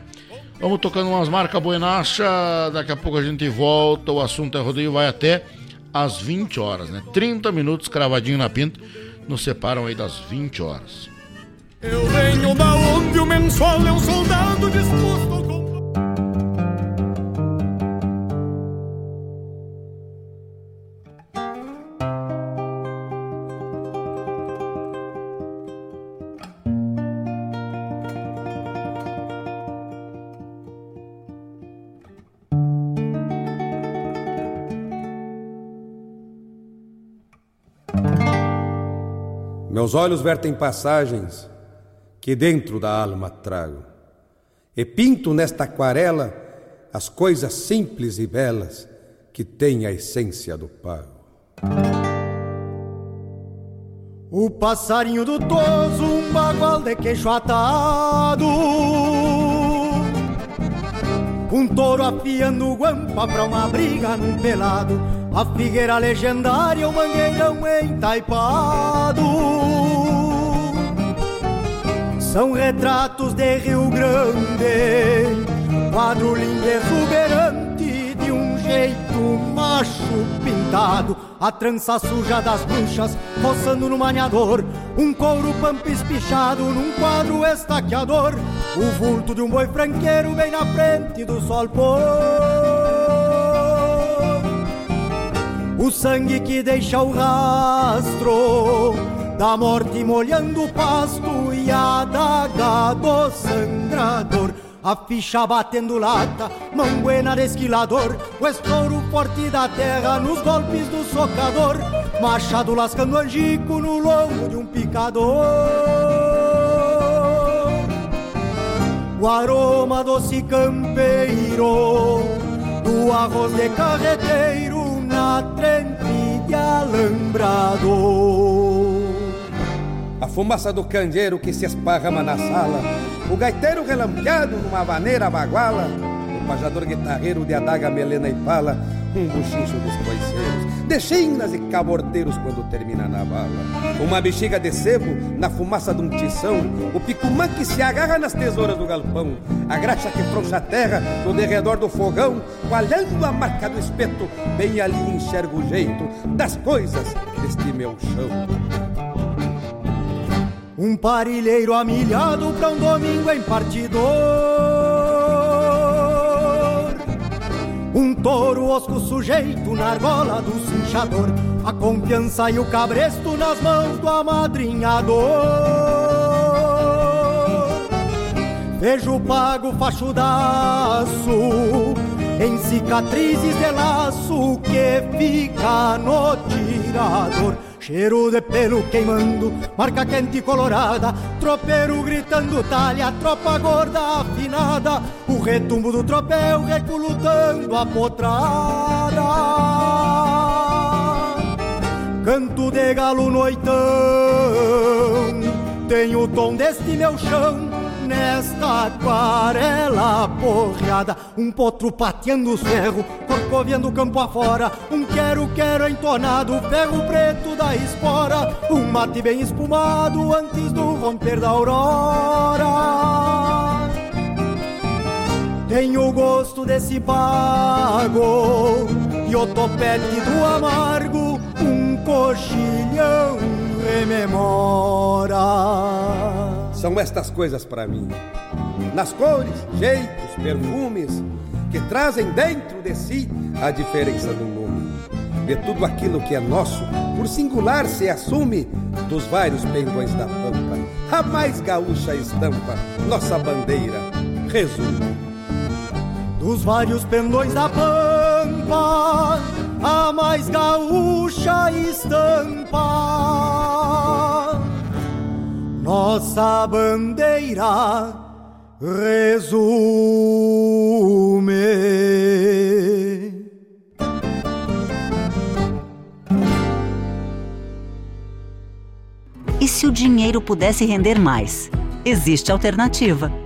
Vamos tocando umas marcas buenacha, daqui a pouco a gente volta, o assunto é rodeio, vai até às 20 horas, né? 30 minutos cravadinho na pinta, nos separam aí das 20 horas. Eu venho da onde o mensual é um soldado disposto Meus olhos vertem passagens que dentro da alma trago, e pinto nesta aquarela as coisas simples e belas que têm a essência do pago. O passarinho do toso, um bagual de queixo atado. Um touro afiando guampa pra uma briga num pelado A figueira legendária, o mangueirão entaipado. São retratos de Rio Grande Quadro lindo exuberante de um jeito macho pintado. A trança suja das bruxas, roçando no maniador, um couro pampa espichado num quadro estaqueador, o vulto de um boi franqueiro bem na frente do sol pôr. O sangue que deixa o rastro da morte molhando o pasto e a daga do sangrador. A ficha batendo lata, mão buena de esquilador, o estouro forte da terra nos golpes do socador, machado lascando angico no lombo de um picador. O aroma doce campeiro do arroz de carreteiro na trempe de alambrador. A fumaça do candeeiro que se esparrama na sala, o gaiteiro relampeado numa vaneira baguala, o pajador guitarreiro de adaga, melena e pala, um buchincho dos coiceiros, de chinas e cabordeiros quando termina na bala. Uma bexiga de sebo na fumaça de um tição, o picumã que se agarra nas tesouras do galpão, a graxa que frouxa a terra no derredor do fogão, coalhando a marca do espeto, bem ali enxergo o jeito das coisas deste meu chão. Um parilheiro amilhado pra um domingo em partidor Um touro osco sujeito na argola do cinchador. A confiança e o cabresto nas mãos do amadrinhador. Vejo pago fachudaço Em cicatrizes de laço que fica no tirador. Cheiro de pelo queimando, marca quente e colorada, tropeiro gritando talha, tropa gorda afinada, retumbo do tropel reculutando a potrada. Canto de galo noitão, tem o tom deste meu chão, nesta aquarela porreada, um potro pateando os ferros, corcoviando campo afora, um quero-quero entonado, ferro preto da espora, um mate bem espumado antes do romper da aurora. Tenho o gosto desse pago e o topete do amargo, um coxilhão rememora. São estas coisas para mim. Nas cores, jeitos, perfumes, que trazem dentro de si a diferença do nome. De tudo aquilo que é nosso, por singular se assume dos vários pendões da pampa. A mais gaúcha estampa, nossa bandeira, resume. Dos vários pendões da pampa, a mais gaúcha estampa nossa bandeira resume. E se o dinheiro pudesse render mais? Existe alternativa.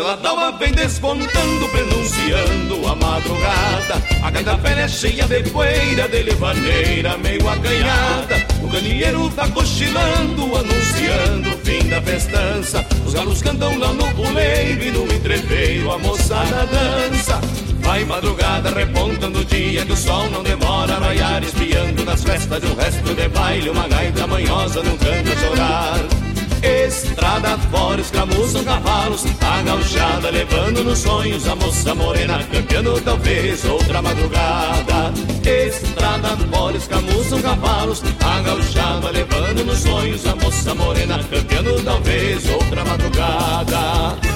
A estrela d'alva vem despontando, prenunciando a madrugada. A gaita é cheia de poeira, de levaneira meio acanhada. O galinheiro tá cochilando, anunciando o fim da festança. Os galos cantam lá no puleiro e no entreveiro a moçada dança. Vai madrugada repontando o dia que o sol não demora a raiar Espiando nas festas de um resto de baile Uma gaita manhosa num canto a chorar Estrada fora, escamuçam cavalos. A gauchada levando nos sonhos A moça morena campeando talvez outra madrugada. Estrada fora, escamuçam cavalos. A gauchada levando nos sonhos A moça morena campeando talvez outra madrugada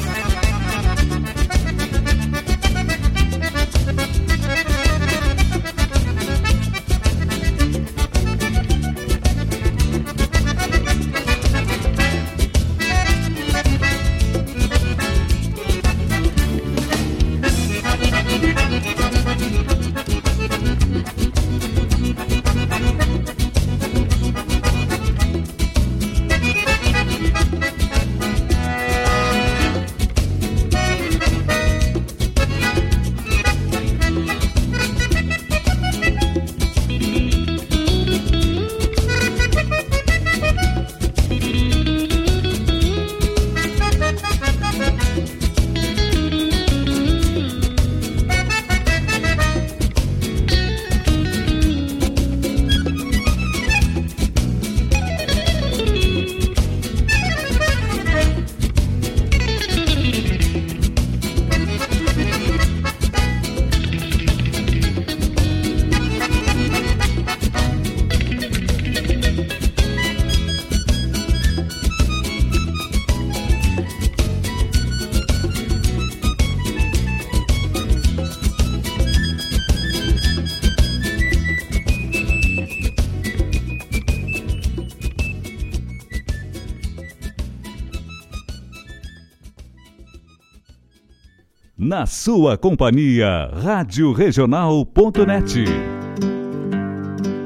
na sua companhia, Rádio Regional.net.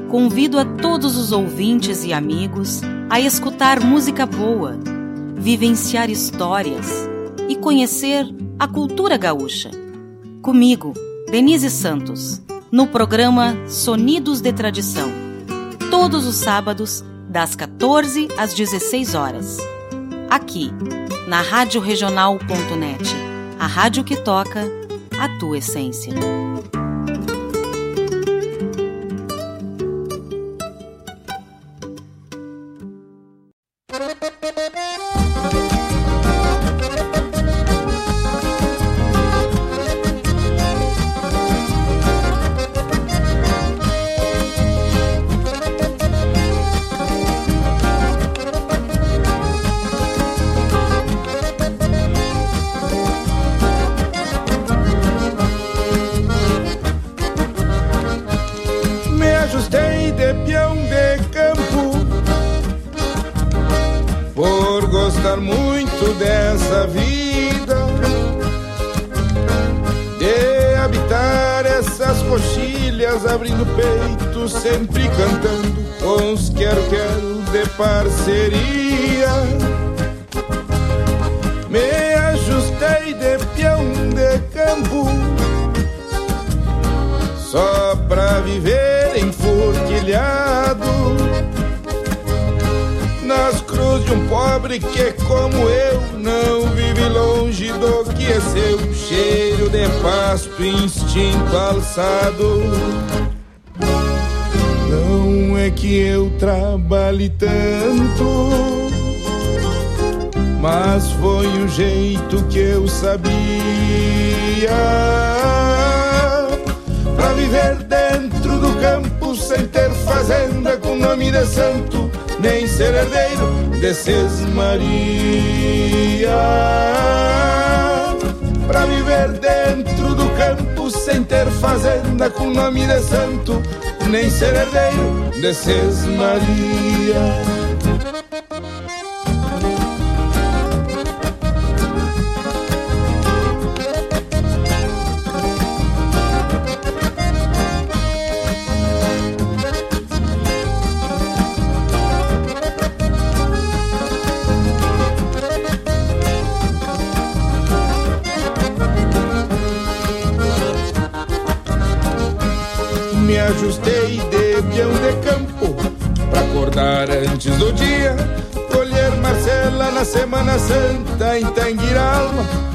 Convido a todos os ouvintes e amigos a escutar música boa, vivenciar histórias e conhecer a cultura gaúcha. Comigo, Denise Santos, no programa Sonidos de Tradição, todos os sábados, das 14 às 16 horas. Aqui, na Rádio Regional.net a rádio que toca a tua essência. Desses Maria. Para viver dentro do campo sem ter fazenda com nome de santo, nem ser herdeiro desses Maria.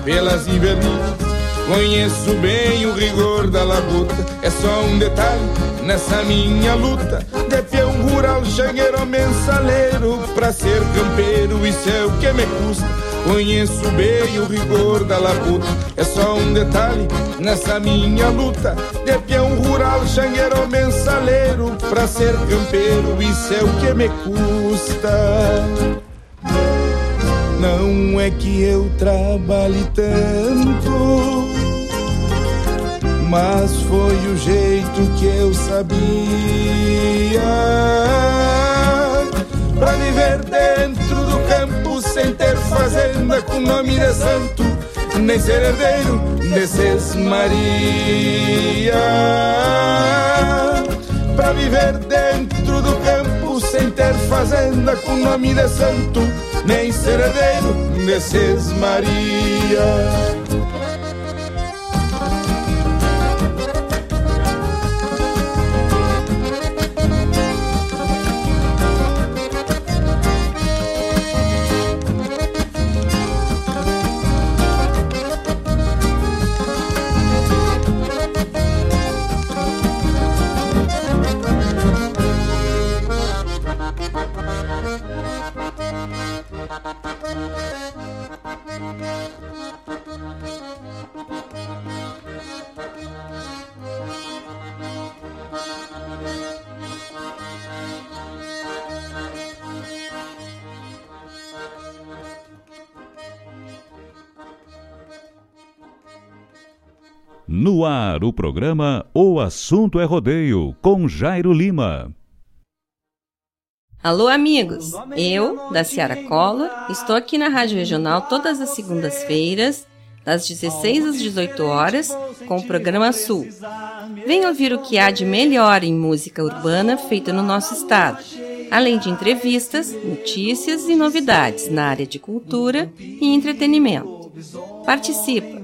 Pelas invernias Conheço bem o rigor da labuta. É só um detalhe nessa minha luta. De peão rural, xangueiro, mensaleiro Pra ser campeiro, isso é o que me custa. Conheço bem o rigor da labuta. É só um detalhe nessa minha luta. De peão rural, xangueiro, mensaleiro Pra ser campeiro, isso é o que me custa Não é que eu trabalhe tanto Mas foi o jeito que eu sabia Pra viver dentro do campo sem ter fazenda com nome de santo, nem ser herdeiro desses Maria. Pra viver dentro do campo sem ter fazenda com nome de santo, nem ser herdeiro desses Maria. No ar, o programa O Assunto é Rodeio, com Jairo Lima. Alô, amigos! Eu, da Ciara Collor, estou aqui na Rádio Regional todas as segundas-feiras, das 16 às 18 horas, com o programa Sul. Venha ouvir o que há de melhor em música urbana feita no nosso estado, além de entrevistas, notícias e novidades na área de cultura e entretenimento. Participa!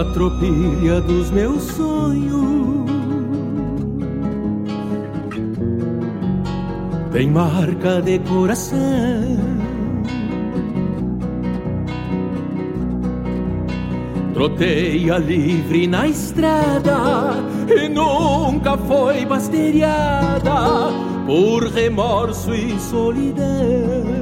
A tropilha dos meus sonhos tem marca de coração. Troteia livre na estrada e nunca foi basteriada por remorso e solidão.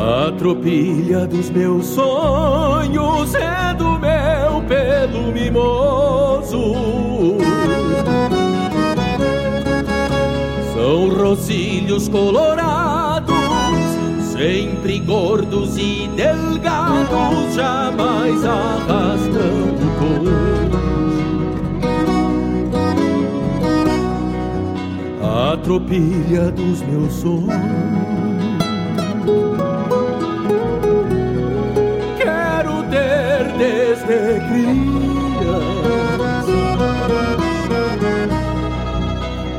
A tropilha dos meus sonhos é do meu pelo mimoso. São rosilhos colorados, sempre gordos e delgados, jamais arrastando cor. A tropilha dos meus sonhos. Desde criança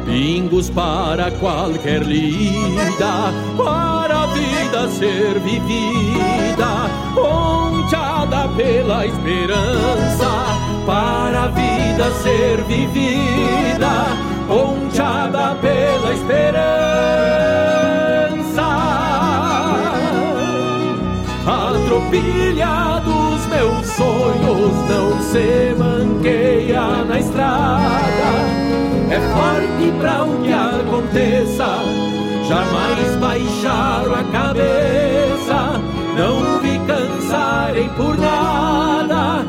Pingos para qualquer lida Para a vida ser vivida. Ponteada pela esperança Para a vida ser vivida. Ponteada pela esperança Tropilha dos meus sonhos não se manqueia na estrada. É forte pra o que aconteça, jamais baixar a cabeça. Não me cansarei por nada.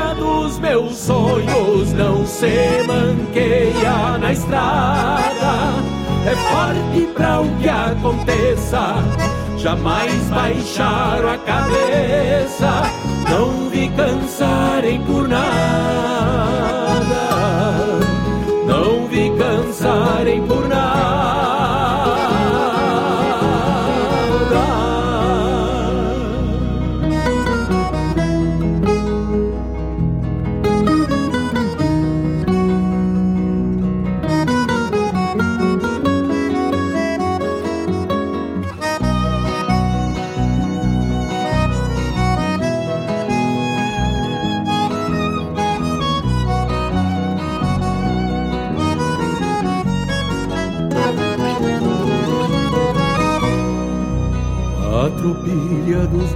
A dos meus sonhos não se manqueia na estrada. É forte pra o que aconteça jamais baixaram a cabeça, não vi cansarem por nada. Não vi cansarem por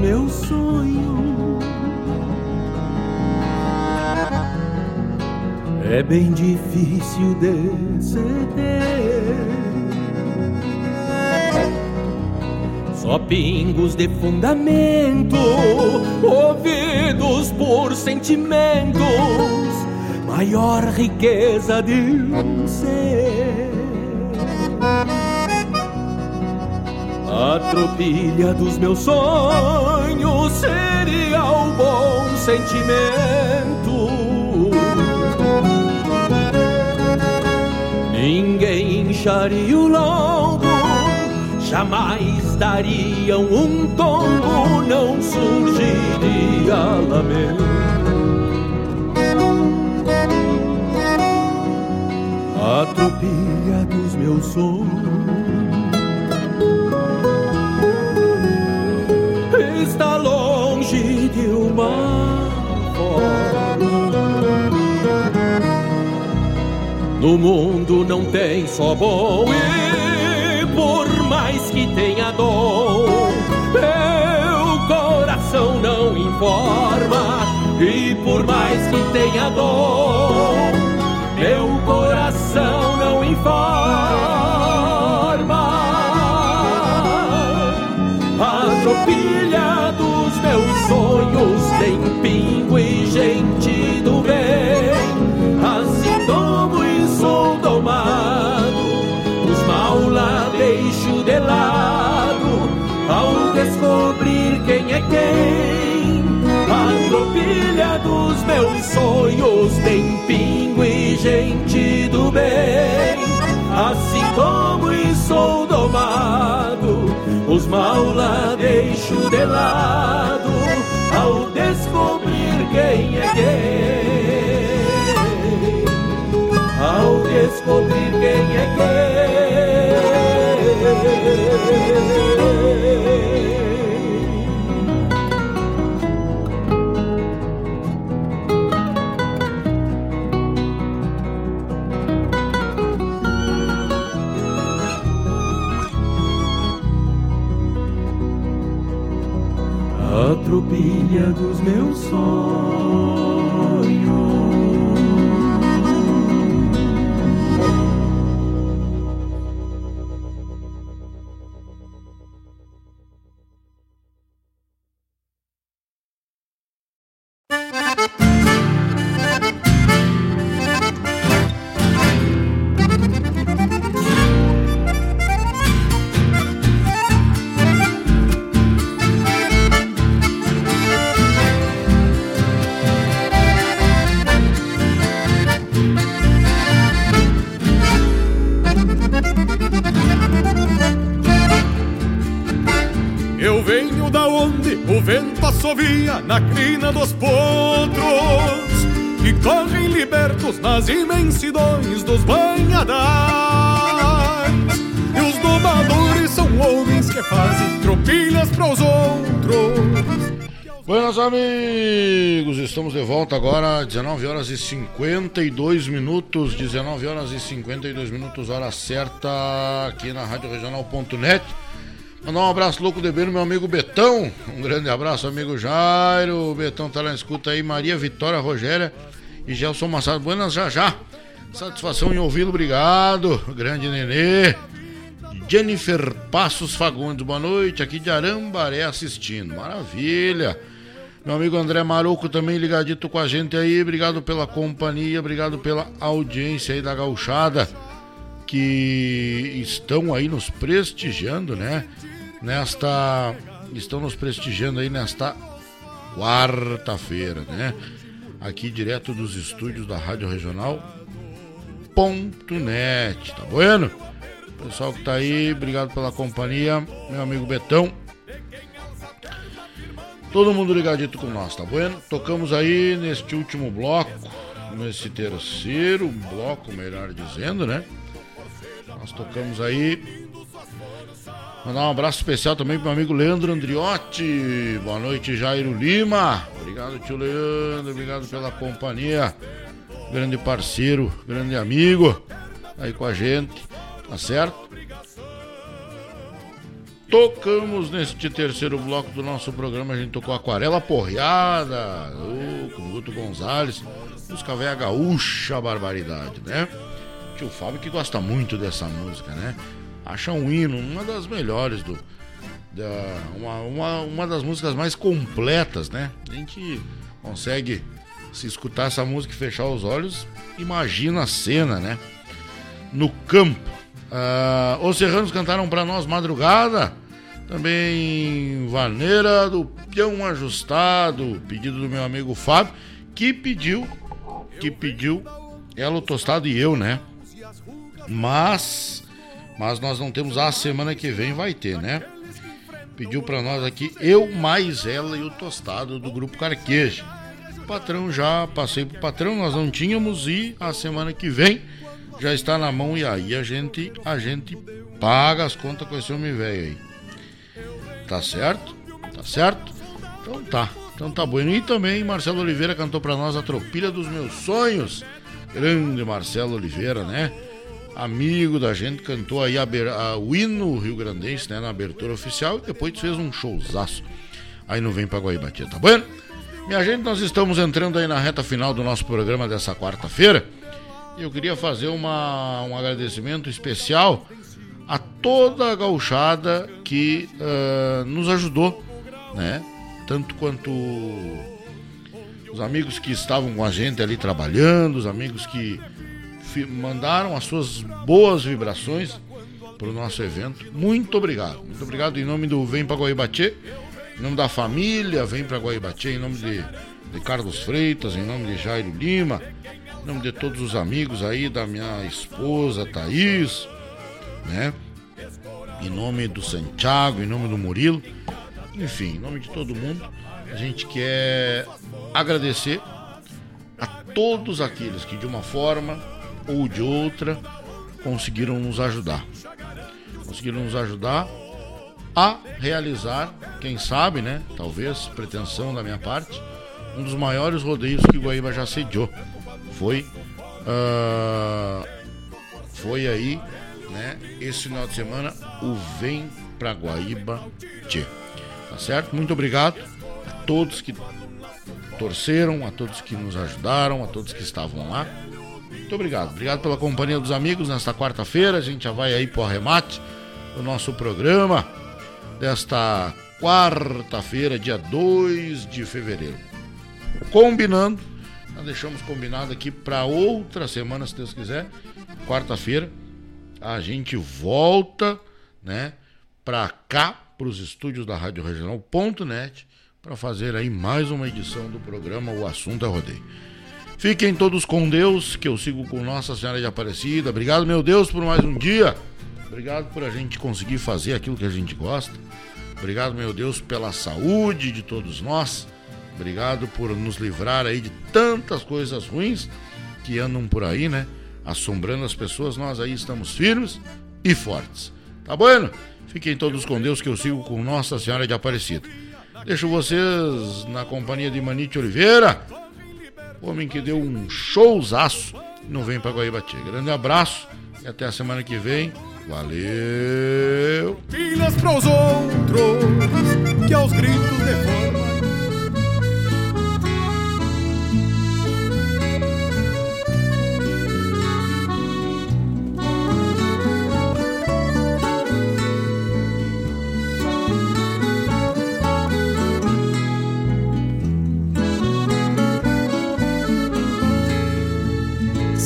meus sonhos. É bem difícil ceder. Só pingos de fundamento, ouvidos por sentimentos, maior riqueza de um ser. Tropilha dos meus sonhos seria o bom sentimento. Ninguém incharia o lombo, jamais dariam um tombo, não surgiria lamento. A tropilha dos meus sonhos está longe de uma forma. No mundo não tem só bom e por mais que tenha dor, meu coração não informa. E por mais que tenha dor, meu coração não informa. dos meus sonhos tem pingo e gente do bem. Assim tomo e sou domado, os mal lá deixo de lado ao descobrir quem é quem. A tropilha dos meus sonhos tem pingo e gente do bem. Assim como e sou domado os mal lá deixo de lado Ao descobrir quem é quem. tropilha dos meus sonhos. Volta agora, 19 horas e 52 minutos, 19 horas e 52 minutos, hora certa, aqui na Rádio Regional.net. Mandar um abraço louco de bem no meu amigo Betão. Um grande abraço, amigo Jairo. O Betão tá lá na escuta aí. Maria Vitória Rogéria e Gelson Massado. Buenas já já. Satisfação em ouvi-lo, obrigado. Grande Nenê. Jennifer Passos Fagundes, boa noite. Aqui de Arambaré assistindo. Maravilha. Meu amigo André Maruco também ligadito com a gente aí. Obrigado pela companhia, obrigado pela audiência aí da gauchada que estão aí nos prestigiando, né? Nesta estão nos prestigiando aí nesta quarta-feira, né? Aqui direto dos estúdios da Rádio Regional ponto net, tá bueno? Pessoal que tá aí, obrigado pela companhia, meu amigo Betão. Todo mundo ligadito com nós, tá bueno? Tocamos aí neste último bloco, nesse terceiro bloco, melhor dizendo, né? Nós tocamos aí. Mandar um abraço especial também pro meu amigo Leandro Andriotti. Boa noite, Jairo Lima. Obrigado, tio Leandro. Obrigado pela companhia. Grande parceiro, grande amigo. Aí com a gente. Tá certo? Tocamos neste terceiro bloco do nosso programa, a gente tocou Aquarela Porreada, com Guto Gonzalez, música velha gaúcha, barbaridade, né? Tio Fábio que gosta muito dessa música, né? Acha um hino, uma das melhores do. Da, uma, uma, uma das músicas mais completas, né? A gente consegue se escutar essa música e fechar os olhos, imagina a cena, né? No campo. Uh, os serranos cantaram para nós madrugada. Também Vaneira do Peão Ajustado, pedido do meu amigo Fábio, que pediu, que pediu ela, o Tostado e eu, né? Mas, mas nós não temos a semana que vem, vai ter, né? Pediu para nós aqui, eu mais ela e o Tostado do Grupo Carqueja. O patrão já passei pro patrão, nós não tínhamos e a semana que vem já está na mão e aí a gente, a gente paga as contas com esse homem velho aí. Tá certo? Tá certo? Então tá. Então tá bueno. E também Marcelo Oliveira cantou para nós a Tropilha dos Meus Sonhos. Grande Marcelo Oliveira, né? Amigo da gente, cantou aí a, a, o hino Rio Grandense, né? Na abertura oficial e depois fez um showzaço aí no Vem pra Guaibatia, tá bueno? Minha gente, nós estamos entrando aí na reta final do nosso programa dessa quarta-feira. Eu queria fazer uma, um agradecimento especial a toda a gauchada que uh, nos ajudou, né? Tanto quanto os amigos que estavam com a gente ali trabalhando, os amigos que mandaram as suas boas vibrações para o nosso evento. Muito obrigado. Muito obrigado em nome do Vem para Guaibatê, em nome da família Vem para Guaibatê, em nome de, de Carlos Freitas, em nome de Jairo Lima, em nome de todos os amigos aí, da minha esposa Thaís, né? Em nome do Santiago, em nome do Murilo, enfim, em nome de todo mundo, a gente quer agradecer a todos aqueles que de uma forma ou de outra conseguiram nos ajudar. Conseguiram nos ajudar a realizar, quem sabe, né? Talvez pretensão da minha parte, um dos maiores rodeios que Guaíba já sediou. Foi uh, foi aí né? Esse final de semana, o Vem pra Guaíba Tchê. Tá certo? Muito obrigado a todos que torceram, a todos que nos ajudaram, a todos que estavam lá. Muito obrigado. Obrigado pela companhia dos amigos nesta quarta-feira. A gente já vai aí pro arremate do nosso programa desta quarta-feira, dia 2 de fevereiro. Combinando, nós deixamos combinado aqui para outra semana, se Deus quiser, quarta-feira, a gente volta, né, para cá, para os estúdios da Rádio Regional.net, para fazer aí mais uma edição do programa O Assunto é Rodeio. Fiquem todos com Deus, que eu sigo com Nossa Senhora de Aparecida. Obrigado, meu Deus, por mais um dia. Obrigado por a gente conseguir fazer aquilo que a gente gosta. Obrigado, meu Deus, pela saúde de todos nós. Obrigado por nos livrar aí de tantas coisas ruins que andam por aí, né? Assombrando as pessoas, nós aí estamos firmes e fortes. Tá bueno? Fiquem todos com Deus que eu sigo com Nossa Senhora de Aparecida. Deixo vocês na companhia de Manite Oliveira, homem que deu um showzaço não vem para Guaíbatia. Grande abraço e até a semana que vem. Valeu! Pilhas pros outros que aos gritos de forma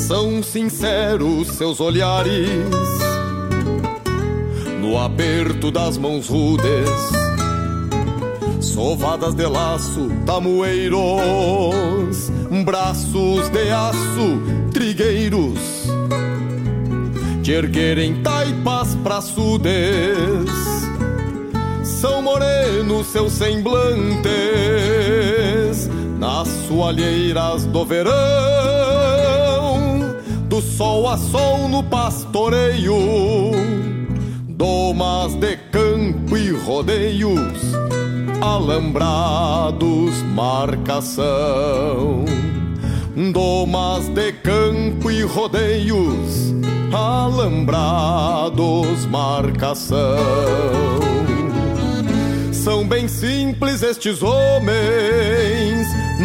São sinceros seus olhares. No aperto das mãos rudes, sovadas de laço, tamoeiros, braços de aço, trigueiros, de erguerem taipas praçudes, são morenos seus semblantes, nas soalheiras do verão, do sol a sol no pastoreio domas de campo e rodeios, alambrados, marcação. Domas de campo e rodeios, alambrados, marcação. São bem simples estes homens,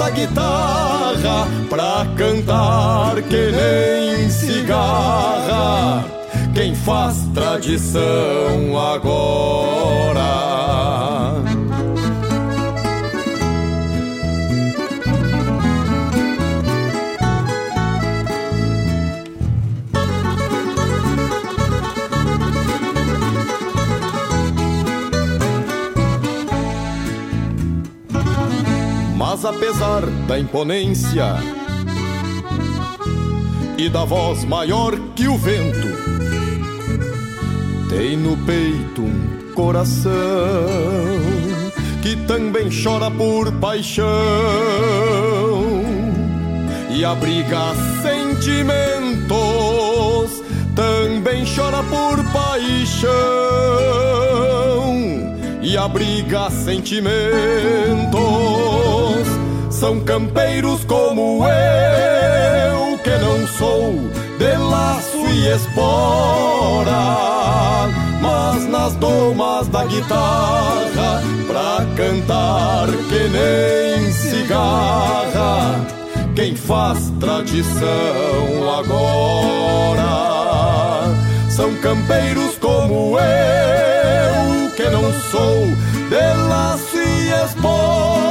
da guitarra, pra cantar que nem cigarra. Quem faz tradição agora. Apesar da imponência e da voz maior que o vento, tem no peito um coração que também chora por paixão e abriga sentimentos, também chora por paixão e abriga sentimentos. São campeiros como eu, que não sou de laço e espora, mas nas domas da guitarra, pra cantar que nem cigarra, quem faz tradição agora. São campeiros como eu, que não sou de laço e esporas,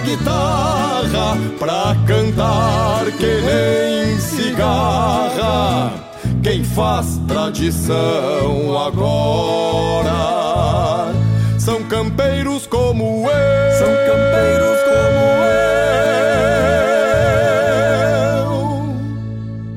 guitarra pra cantar que nem cigarra. Quem faz tradição agora são campeiros como eu. São campeiros